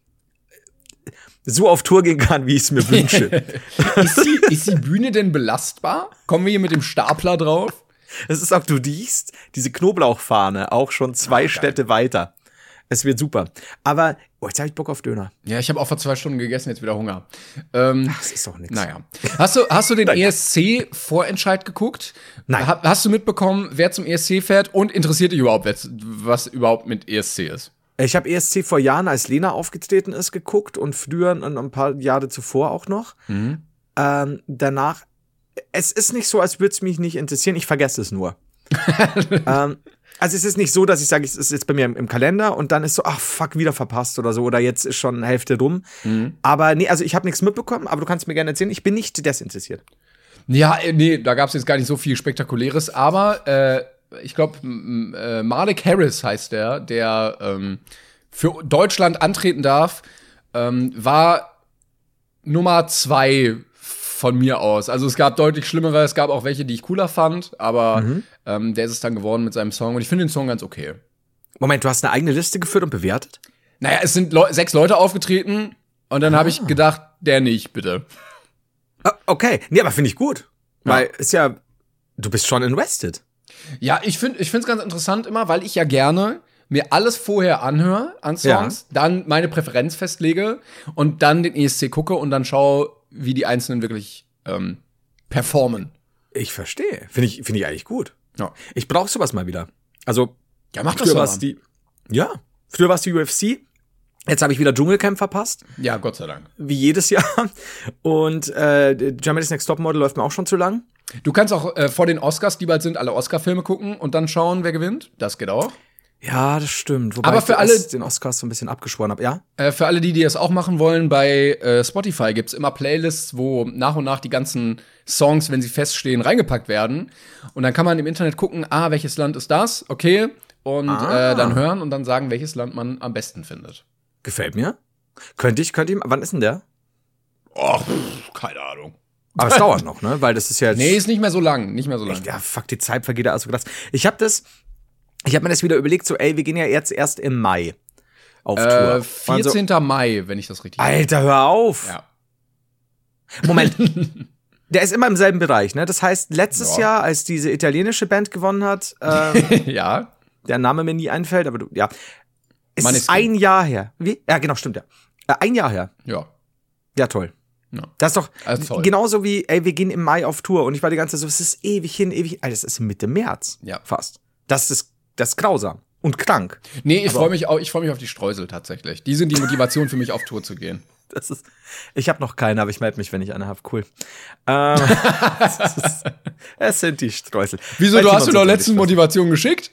so auf Tour gehen kann, wie ich es mir (laughs) wünsche. Ist die, ist die Bühne denn belastbar? Kommen wir hier mit dem Stapler drauf? Es ist auch, du siehst diese Knoblauchfahne auch schon zwei Städte weiter. Es wird super. Aber, oh, jetzt habe ich Bock auf Döner. Ja, ich habe auch vor zwei Stunden gegessen, jetzt wieder Hunger. Ähm, Das ist doch nichts. naja. Hast du, hast du den ESC-Vorentscheid geguckt? Nein. Ha- Hast du mitbekommen, wer zum ESC fährt und interessiert dich überhaupt, was- was überhaupt mit ESC ist? Ich habe ESC vor Jahren, als Lena aufgetreten ist, geguckt und früher und ein paar Jahre zuvor auch noch. Ähm, danach, es ist nicht so, als würde es mich nicht interessieren, ich vergesse es nur. (laughs) ähm, also es ist nicht so, dass ich sage, es ist jetzt bei mir im, im Kalender und dann ist so, ach fuck, wieder verpasst oder so oder jetzt ist schon Hälfte rum. Aber nee, also ich habe nichts mitbekommen, aber du kannst mir gerne erzählen, ich bin nicht desinteressiert. Ja, äh, nee, da gab es jetzt gar nicht so viel Spektakuläres, aber äh, ich glaube, äh, Malik Harris heißt der, der ähm, für Deutschland antreten darf, ähm, war Nummer zwei von mir aus. Also es gab deutlich schlimmere, es gab auch welche, die ich cooler fand, aber ähm, der ist es dann geworden mit seinem Song und ich finde den Song ganz okay. Moment, du hast eine eigene Liste geführt und bewertet? Naja, es sind Leu sechs Leute aufgetreten und dann habe ich gedacht, der nicht, bitte. Ah, okay, nee, aber finde ich gut. Weil ist ja, du bist schon invested. Ja, ich finde ich es ganz interessant immer, weil ich ja gerne mir alles vorher anhöre an Songs, dann meine Präferenz festlege und dann den ESC gucke und dann schaue, wie die Einzelnen wirklich ähm, performen. Ich verstehe. Finde ich, finde ich eigentlich gut. Ja. Ich brauche sowas mal wieder. Also, Ja, mach das mal. die. Ja, früher war es die UFC. Jetzt habe ich wieder Dschungelcamp verpasst, Ja, Gott sei Dank. wie jedes Jahr. Und äh, Germany's Next Topmodel läuft mir auch schon zu lang. Du kannst auch äh, vor den Oscars, die bald sind, alle Oscar-Filme gucken und dann schauen, wer gewinnt. Das geht auch. Ja, das stimmt. Wobei Aber ich für erst alle- den Oscars so ein bisschen abgeschworen habe. Ja? Äh, für alle, die, die das auch machen wollen, bei äh, Spotify gibt's immer Playlists, wo nach und nach die ganzen Songs, wenn sie feststehen, reingepackt werden. Und dann kann man im Internet gucken, ah, welches Land ist das? Okay. Und Ah. äh, dann hören und dann sagen, welches Land man am besten findet. Gefällt mir. Könnte ich, könnte ich. Wann ist denn der? Pff, keine Ahnung. Aber es dauert noch, ne? Weil das ist ja jetzt. Nee, ist nicht mehr so lang, nicht mehr so lang. Echt, ja, fuck, die Zeit vergeht ja also krass. Ich habe das, ich habe mir das wieder überlegt, so, ey, wir gehen ja jetzt erst im Mai auf Äh, Tour. Und 14. Mai, wenn ich das richtig So, Alter, hör auf. Ja. Moment. (laughs) Der ist immer im selben Bereich, ne? Das heißt, letztes Ja. Jahr, als diese italienische Band gewonnen hat, ähm, (laughs) ja. der Name mir nie einfällt, aber du, ja. Es ist Maneskin. ein Jahr her. Wie? Ja, genau, stimmt, ja. Äh, ein Jahr her. Ja. Ja, toll. Ja. Das ist doch Also toll. genauso wie, ey, wir gehen im Mai auf Tour und ich war die ganze Zeit so, es ist ewig hin, ewig. Alter, das ist Mitte März. Ja. Fast. Das ist, das ist grausam und krank. Nee, ich freue mich, auch- ich freu mich auf die Streusel tatsächlich. Die sind die Motivation für mich, auf Tour zu gehen. (laughs) Das ist, ich habe noch keine, aber ich melde mich, wenn ich eine habe. Cool. Ähm, (laughs) es, ist, es sind die Streusel. Wieso, Weil du hast mir doch ist. Motivation geschickt?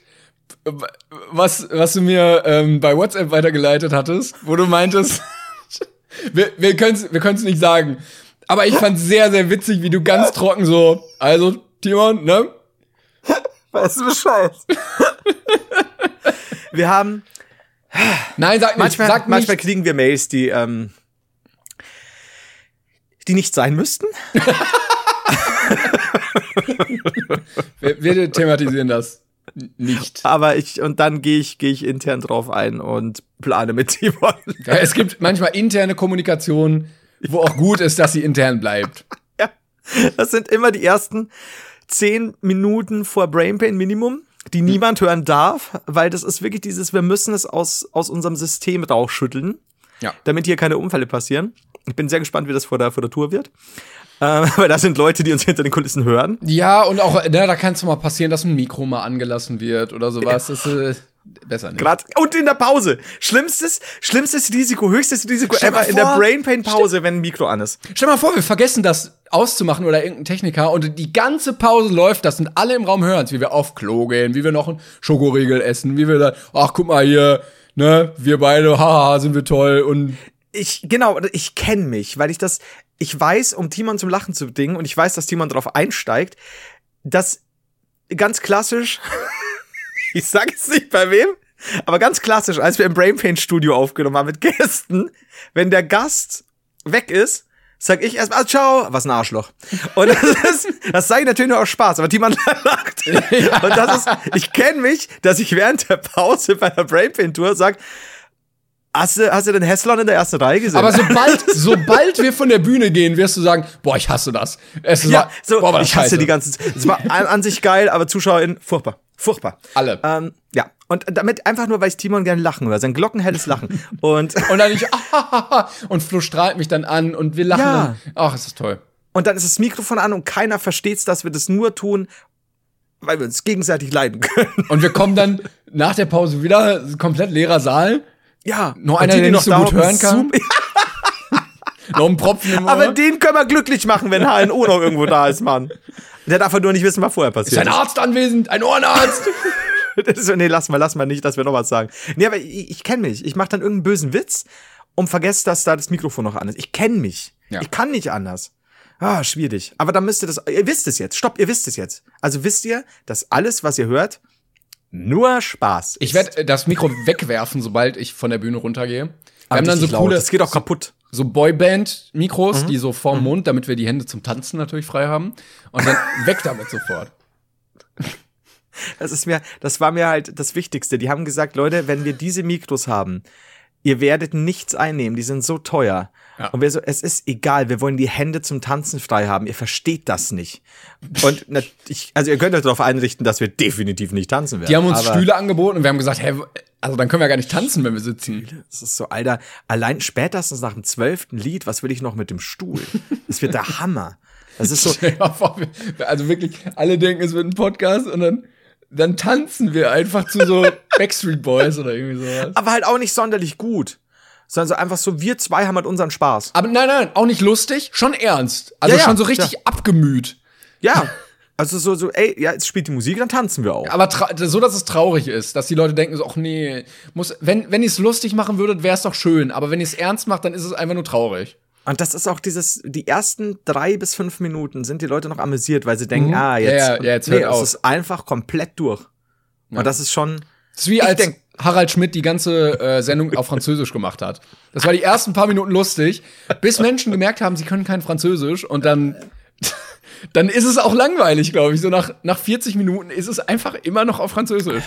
Was, was du mir ähm, bei WhatsApp weitergeleitet hattest, wo du meintest, (laughs) wir, wir können es wir können's nicht sagen. Aber ich fand sehr, sehr witzig, wie du ganz trocken so, also, Timon, ne? Weißt du Bescheid? Wir haben, Nein, sag nicht, manchmal, sag manchmal nicht. kriegen wir Mails, die, ähm, die nicht sein müssten. Wir, wir thematisieren das nicht. Aber ich, und dann gehe ich, gehe ich intern drauf ein und plane mit Timon. Ja, es gibt manchmal interne Kommunikation, wo auch gut ist, dass sie intern bleibt. Ja. Das sind immer die ersten zehn Minuten vor Brainpain Minimum, die niemand hören darf, weil das ist wirklich dieses, wir müssen es aus, aus unserem System rausschütteln, Ja. damit hier keine Unfälle passieren. Ich bin sehr gespannt, wie das vor der, vor der Tour wird. Ähm, (laughs) weil da sind Leute, die uns hinter den Kulissen hören. Ja, und auch, ne, da kann es mal passieren, dass ein Mikro mal angelassen wird oder sowas. Das, äh, besser nicht. Grad, und in der Pause. Schlimmstes, schlimmstes Risiko, höchstes Risiko Stell ever in der Brain Pain Pause, wenn ein Mikro an ist. Stell mal vor, wir vergessen das auszumachen oder irgendein Techniker und die ganze Pause läuft, das sind alle im Raum hören, wie wir auf Klo gehen, wie wir noch einen Schokoriegel essen, wie wir da, ach guck mal hier, ne, wir beide, haha, sind wir toll und Ich, genau, ich kenne mich, weil ich das, ich weiß, um Timon zum Lachen zu bringen und ich weiß, dass Timon darauf einsteigt, dass ganz klassisch, (laughs) ich sag jetzt nicht bei wem, aber ganz klassisch, als wir im Brain Pain Studio aufgenommen haben mit Gästen, wenn der Gast weg ist, sag ich erstmal, ah, ciao, was ein Arschloch. Und das (laughs) ist, das sage ich natürlich nur aus Spaß, aber Timon (laughs) lacht. Und das ist, ich kenne mich, dass ich während der Pause bei der Brain Pain Tour sag, Hast du, hast du den Heslon in der ersten Reihe gesehen? aber sobald, sobald wir von der Bühne gehen, wirst du sagen, boah, ich hasse das. Es Ja, war, so, boah, war ich hasse die ganze Zeit. Es war an, an sich geil, aber ZuschauerInnen, furchtbar. Furchtbar. Alle. Ähm, ja, und damit einfach nur, weil ich Timon gerne lachen höre. Sein glockenhelles Lachen. Und, (laughs) Und dann ich, ah, (laughs) und Flo strahlt mich dann an und wir lachen Ja. dann. Ach, es ist toll. und dann ist das Mikrofon an und keiner versteht's, dass wir das nur tun, weil wir uns gegenseitig leiden können. Und wir kommen dann nach der Pause wieder, komplett leerer Saal. Ja. Nur einer, die, der die nicht so gut hören kann. super- Noch ein Propfen im Aber Ohr. den können wir glücklich machen, wenn HNO noch irgendwo da ist, Mann. Der darf halt nur nicht wissen, was vorher ist passiert ein Arzt anwesend, ein Ohrenarzt. (laughs) Das ist nee, lass mal, lass mal nicht, dass wir noch was sagen. Nee, aber ich, ich kenne mich. Ich mache dann irgendeinen bösen Witz und vergesse, dass da das Mikrofon noch an ist. Ich kenne mich. Ja. Ich kann nicht anders. Ah, schwierig. Aber dann müsst ihr das, ihr wisst es jetzt. Stopp, ihr wisst es jetzt. Also wisst ihr, dass alles, was ihr hört, nur Spaß Ich ist. werde das Mikro wegwerfen, sobald ich von der Bühne runtergehe. Wir Aber haben dann so laut. coole, Das geht auch kaputt. So Boyband-Mikros, die so vorm Mund, damit wir die Hände zum Tanzen natürlich frei haben. Und dann (laughs) weg damit sofort. Das ist mir, das war mir halt das Wichtigste. Die haben gesagt, Leute, wenn wir diese Mikros haben, ihr werdet nichts einnehmen, die sind so teuer. Ja. Und wir so, es ist egal, wir wollen die Hände zum Tanzen frei haben. Ihr versteht das nicht. Und ich, also ihr könnt euch darauf einrichten, dass wir definitiv nicht tanzen werden. Die haben uns Stühle angeboten und wir haben gesagt, hä, also dann können wir gar nicht tanzen, wenn wir sitzen. Es ist so, Alter, allein spätestens nach dem zwölften Lied, was will ich noch mit dem Stuhl? Das wird der Hammer. Das ist so, (laughs) Also wirklich, alle denken, es wird ein Podcast und dann, dann tanzen wir einfach zu so (laughs) Backstreet Boys oder irgendwie sowas. aber halt auch nicht sonderlich gut. Sondern so einfach so, wir zwei haben halt unseren Spaß. Aber nein, nein, auch nicht lustig, schon ernst. Also Ja, ja, schon so richtig abgemüht. Ja. (laughs) Also so, so, ey, ja, jetzt spielt die Musik, dann tanzen wir auch. Aber so, dass es traurig ist, dass die Leute denken so, ach nee, muss, wenn, wenn ihr es lustig machen würdet, wäre es doch schön. Aber wenn ihr es ernst macht, dann ist es einfach nur traurig. Und das ist auch dieses, die ersten drei bis fünf Minuten sind die Leute noch amüsiert, weil sie denken, ah, jetzt, Mhm. Ja, ja, ja, jetzt nee, hört es ist einfach komplett durch. Und das ist schon, Das ist wie als denk- Harald Schmidt die ganze äh, Sendung auf Französisch gemacht hat. Das war die ersten paar Minuten lustig, bis Menschen gemerkt haben, sie können kein Französisch und dann, (laughs) dann ist es auch langweilig, glaube ich. So nach, nach 40 Minuten ist es einfach immer noch auf Französisch.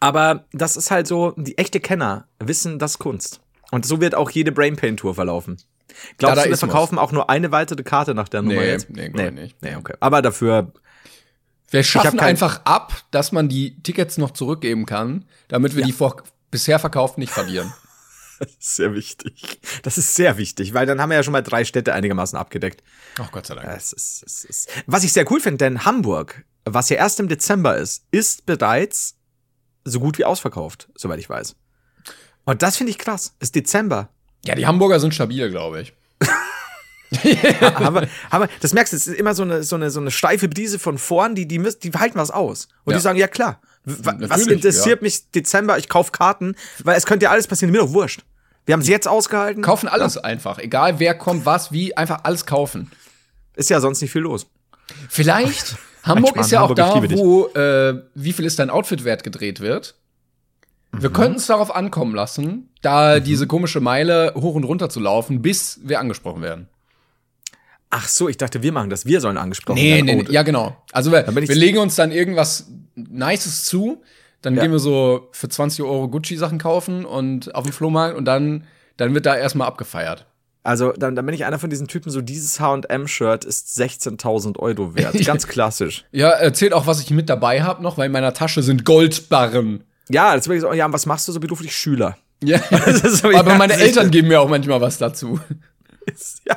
aber das ist halt so, die echte Kenner wissen das Kunst. Und so wird auch jede Brain Pain Tour verlaufen. Glaubst du, wir verkaufen auch nur eine weitere Karte nach der Nummer Nee, jetzt? nee, ich nicht. Nee, okay. Aber dafür, Wir schaffen einfach ab, dass man die Tickets noch zurückgeben kann, damit wir die vor, bisher verkauften nicht verlieren. (laughs) sehr wichtig. Das ist sehr wichtig, weil dann haben wir ja schon mal drei Städte einigermaßen abgedeckt. Ach Gott sei Dank. Es ist, es ist. Was ich sehr cool finde, denn Hamburg, was ja erst im Dezember ist, ist bereits so gut wie ausverkauft, soweit ich weiß. Und das finde ich krass. Ist Dezember. Ja, die Hamburger sind stabil, glaube ich. (laughs) aber, aber das merkst du, es ist immer so eine, so eine, so eine steife Brise von vorn, die, die, die halten was aus. Und Ja. die sagen, ja klar. W- Was Natürlich, interessiert mich Dezember? Ich kauf Karten, weil es könnte ja alles passieren, mir doch wurscht. Wir haben es jetzt ausgehalten. Kaufen alles einfach. Egal wer kommt, was, wie, einfach alles kaufen. Ist ja sonst nicht viel los. Vielleicht. (laughs) Hamburg Mann, ist ja auch Hamburg, ich da, wo äh, wie viel ist dein Outfit wert gedreht wird. Mhm. Wir könnten es darauf ankommen lassen, da diese komische Meile hoch und runter zu laufen, bis wir angesprochen werden. Ach so, ich dachte, wir machen das. Wir sollen angesprochen Nee, werden. nee, Oh, nee, ja genau. Also wir, wir legen uns dann irgendwas Nices zu, dann Ja. gehen wir so für 20 Euro Gucci-Sachen kaufen und auf dem Flohmarkt und dann, dann wird da erstmal abgefeiert. Also, dann, dann bin ich einer von diesen Typen, so dieses H&M-Shirt ist 16.000 Euro wert. (laughs) Ganz klassisch. Ja, erzählt auch, was ich mit dabei habe noch, weil in meiner Tasche sind Goldbarren. Ja, das bin ich so, ja, was machst du so beruflich? Schüler. Ja. (laughs) Ist so, Aber ja, meine. Eltern geben mir auch manchmal was dazu. (laughs) Ja.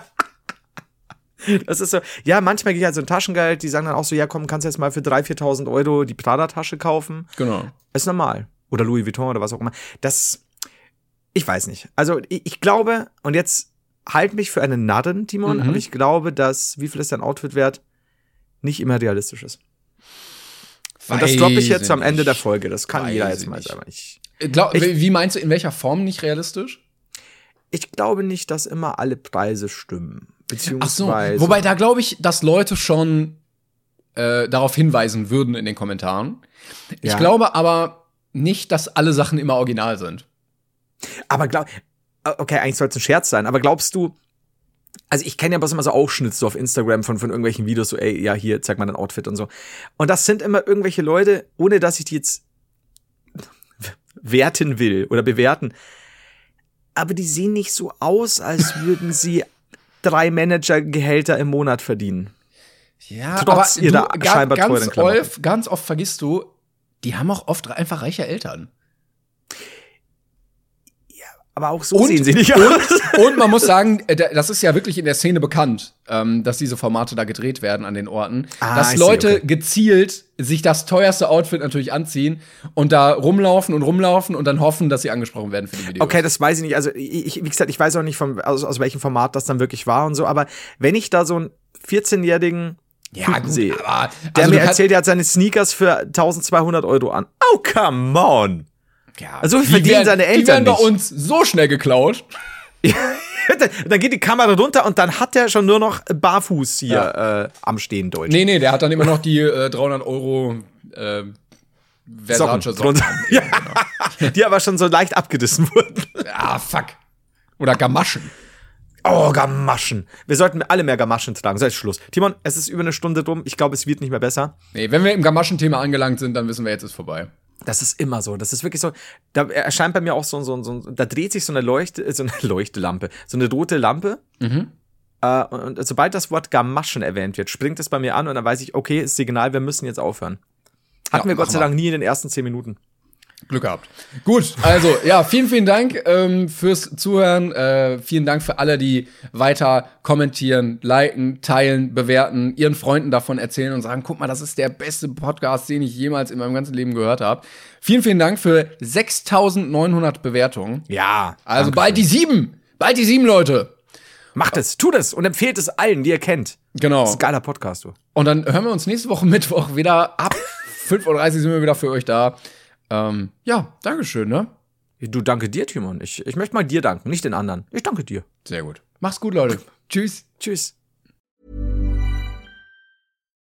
Das ist so, ja, manchmal gehe ich halt so ein Taschengeld, die sagen dann auch so, ja komm, kannst du jetzt mal für 3.000, 4.000 Euro die Prada-Tasche kaufen. Genau. Ist normal. oder Louis Vuitton oder was auch immer. Das, ich weiß nicht. Also ich, ich glaube, und jetzt halt mich für einen Narren, Timon, Mhm. aber ich glaube, dass, wie viel ist dein Outfit wert, nicht immer realistisch ist. Und das droppe ich Weiß jetzt am Ende nicht. der Folge. Das kann Weiß jeder ich jetzt mal nicht. selber nicht. Glaub, Ich- wie meinst du, in welcher Form nicht realistisch? Ich glaube nicht, dass immer alle Preise stimmen. Ach so, Beziehungsweise. wobei da glaube ich, dass Leute schon äh, darauf hinweisen würden in den Kommentaren. Ich Ja. glaube aber nicht, dass alle Sachen immer original sind. Aber glaub, okay, eigentlich soll es ein Scherz sein, aber glaubst du, also ich kenne ja bloß immer so Ausschnitte so auf Instagram von, von irgendwelchen Videos, so, ey, ja, hier, zeig mal dein Outfit und so. Und das sind immer irgendwelche Leute, ohne dass ich die jetzt werten will oder bewerten. Aber die sehen nicht so aus, als würden sie drei Managergehälter im Monat verdienen. Ja, Trotz aber ihrer du, scheinbar teuren ganz, Klamotten. oft, ganz oft vergisst du, die haben auch oft einfach reiche Eltern. Aber auch so Und- sehen sie nicht aus. (laughs) Und man muss sagen, äh, da- das ist ja wirklich in der Szene bekannt, ähm, dass diese Formate da gedreht werden an den Orten. Ah, dass see, Leute okay. gezielt sich das teuerste Outfit natürlich anziehen und da rumlaufen und rumlaufen und dann hoffen, dass sie angesprochen werden für die Videos. Okay, das weiß ich nicht. Also ich, wie gesagt, ich weiß auch nicht, von, aus, aus welchem Format das dann wirklich war und so. Aber wenn ich da so einen 14-jährigen ja, gut, sehe, aber der also mir du kannst- erzählt, er hat seine Sneakers für 1200 Euro an. Oh, come on. Ja, also die verdienen werden- seine Die Eltern werden bei nicht. uns so schnell geklaut. (laughs) dann geht die Kamera runter und dann hat er schon nur noch barfuß hier äh, am Stehen Deutsch. Nee, nee, der hat dann immer noch die äh, 300 Euro äh, Versace Socken Socken. (laughs) Ja. Die aber schon so leicht abgedissen wurden. Ah, fuck. Oder Gamaschen. Oh, Gamaschen. Wir sollten alle mehr Gamaschen tragen. So, jetzt Schluss. Timon, es ist über eine Stunde drum. Ich glaube, es wird nicht mehr besser. Nee, wenn wir im Gamaschen-Thema angelangt sind, dann wissen wir, jetzt ist vorbei. Das ist immer so. Das ist wirklich so. Da erscheint bei mir auch so, so, so da dreht sich so eine Leuchte, äh, so eine (laughs) Leuchtelampe, so eine rote Lampe. Äh, und, und sobald das Wort Gamaschen erwähnt wird, springt es bei mir an und dann weiß ich, okay, ist Signal, wir müssen jetzt aufhören. Hatten Ja, wir Gott sei. Dank nie in den ersten zehn Minuten. Glück gehabt. Gut, also ja, vielen, vielen Dank ähm, fürs Zuhören. Äh, vielen Dank für alle, die weiter kommentieren, liken, teilen, bewerten, ihren Freunden davon erzählen und sagen, guck mal, das ist der beste Podcast, den ich jemals in meinem ganzen Leben gehört habe. Vielen, vielen Dank für 6900 Bewertungen. Ja. Also bald die sieben. Bald die sieben, Leute. Macht es, tut es und empfehlt es allen, die ihr kennt. Genau. Das ist ein geiler Podcast, du. Und dann hören wir uns nächste Woche (laughs) Mittwoch wieder ab 5.30 Uhr sind wir wieder für euch da. Ähm, ja, Dankeschön, ne? Du danke dir, Timon. Ich, ich möchte mal dir danken, nicht den anderen. Ich danke dir. Sehr gut. Mach's gut, Leute. (laughs) Tschüss. Tschüss.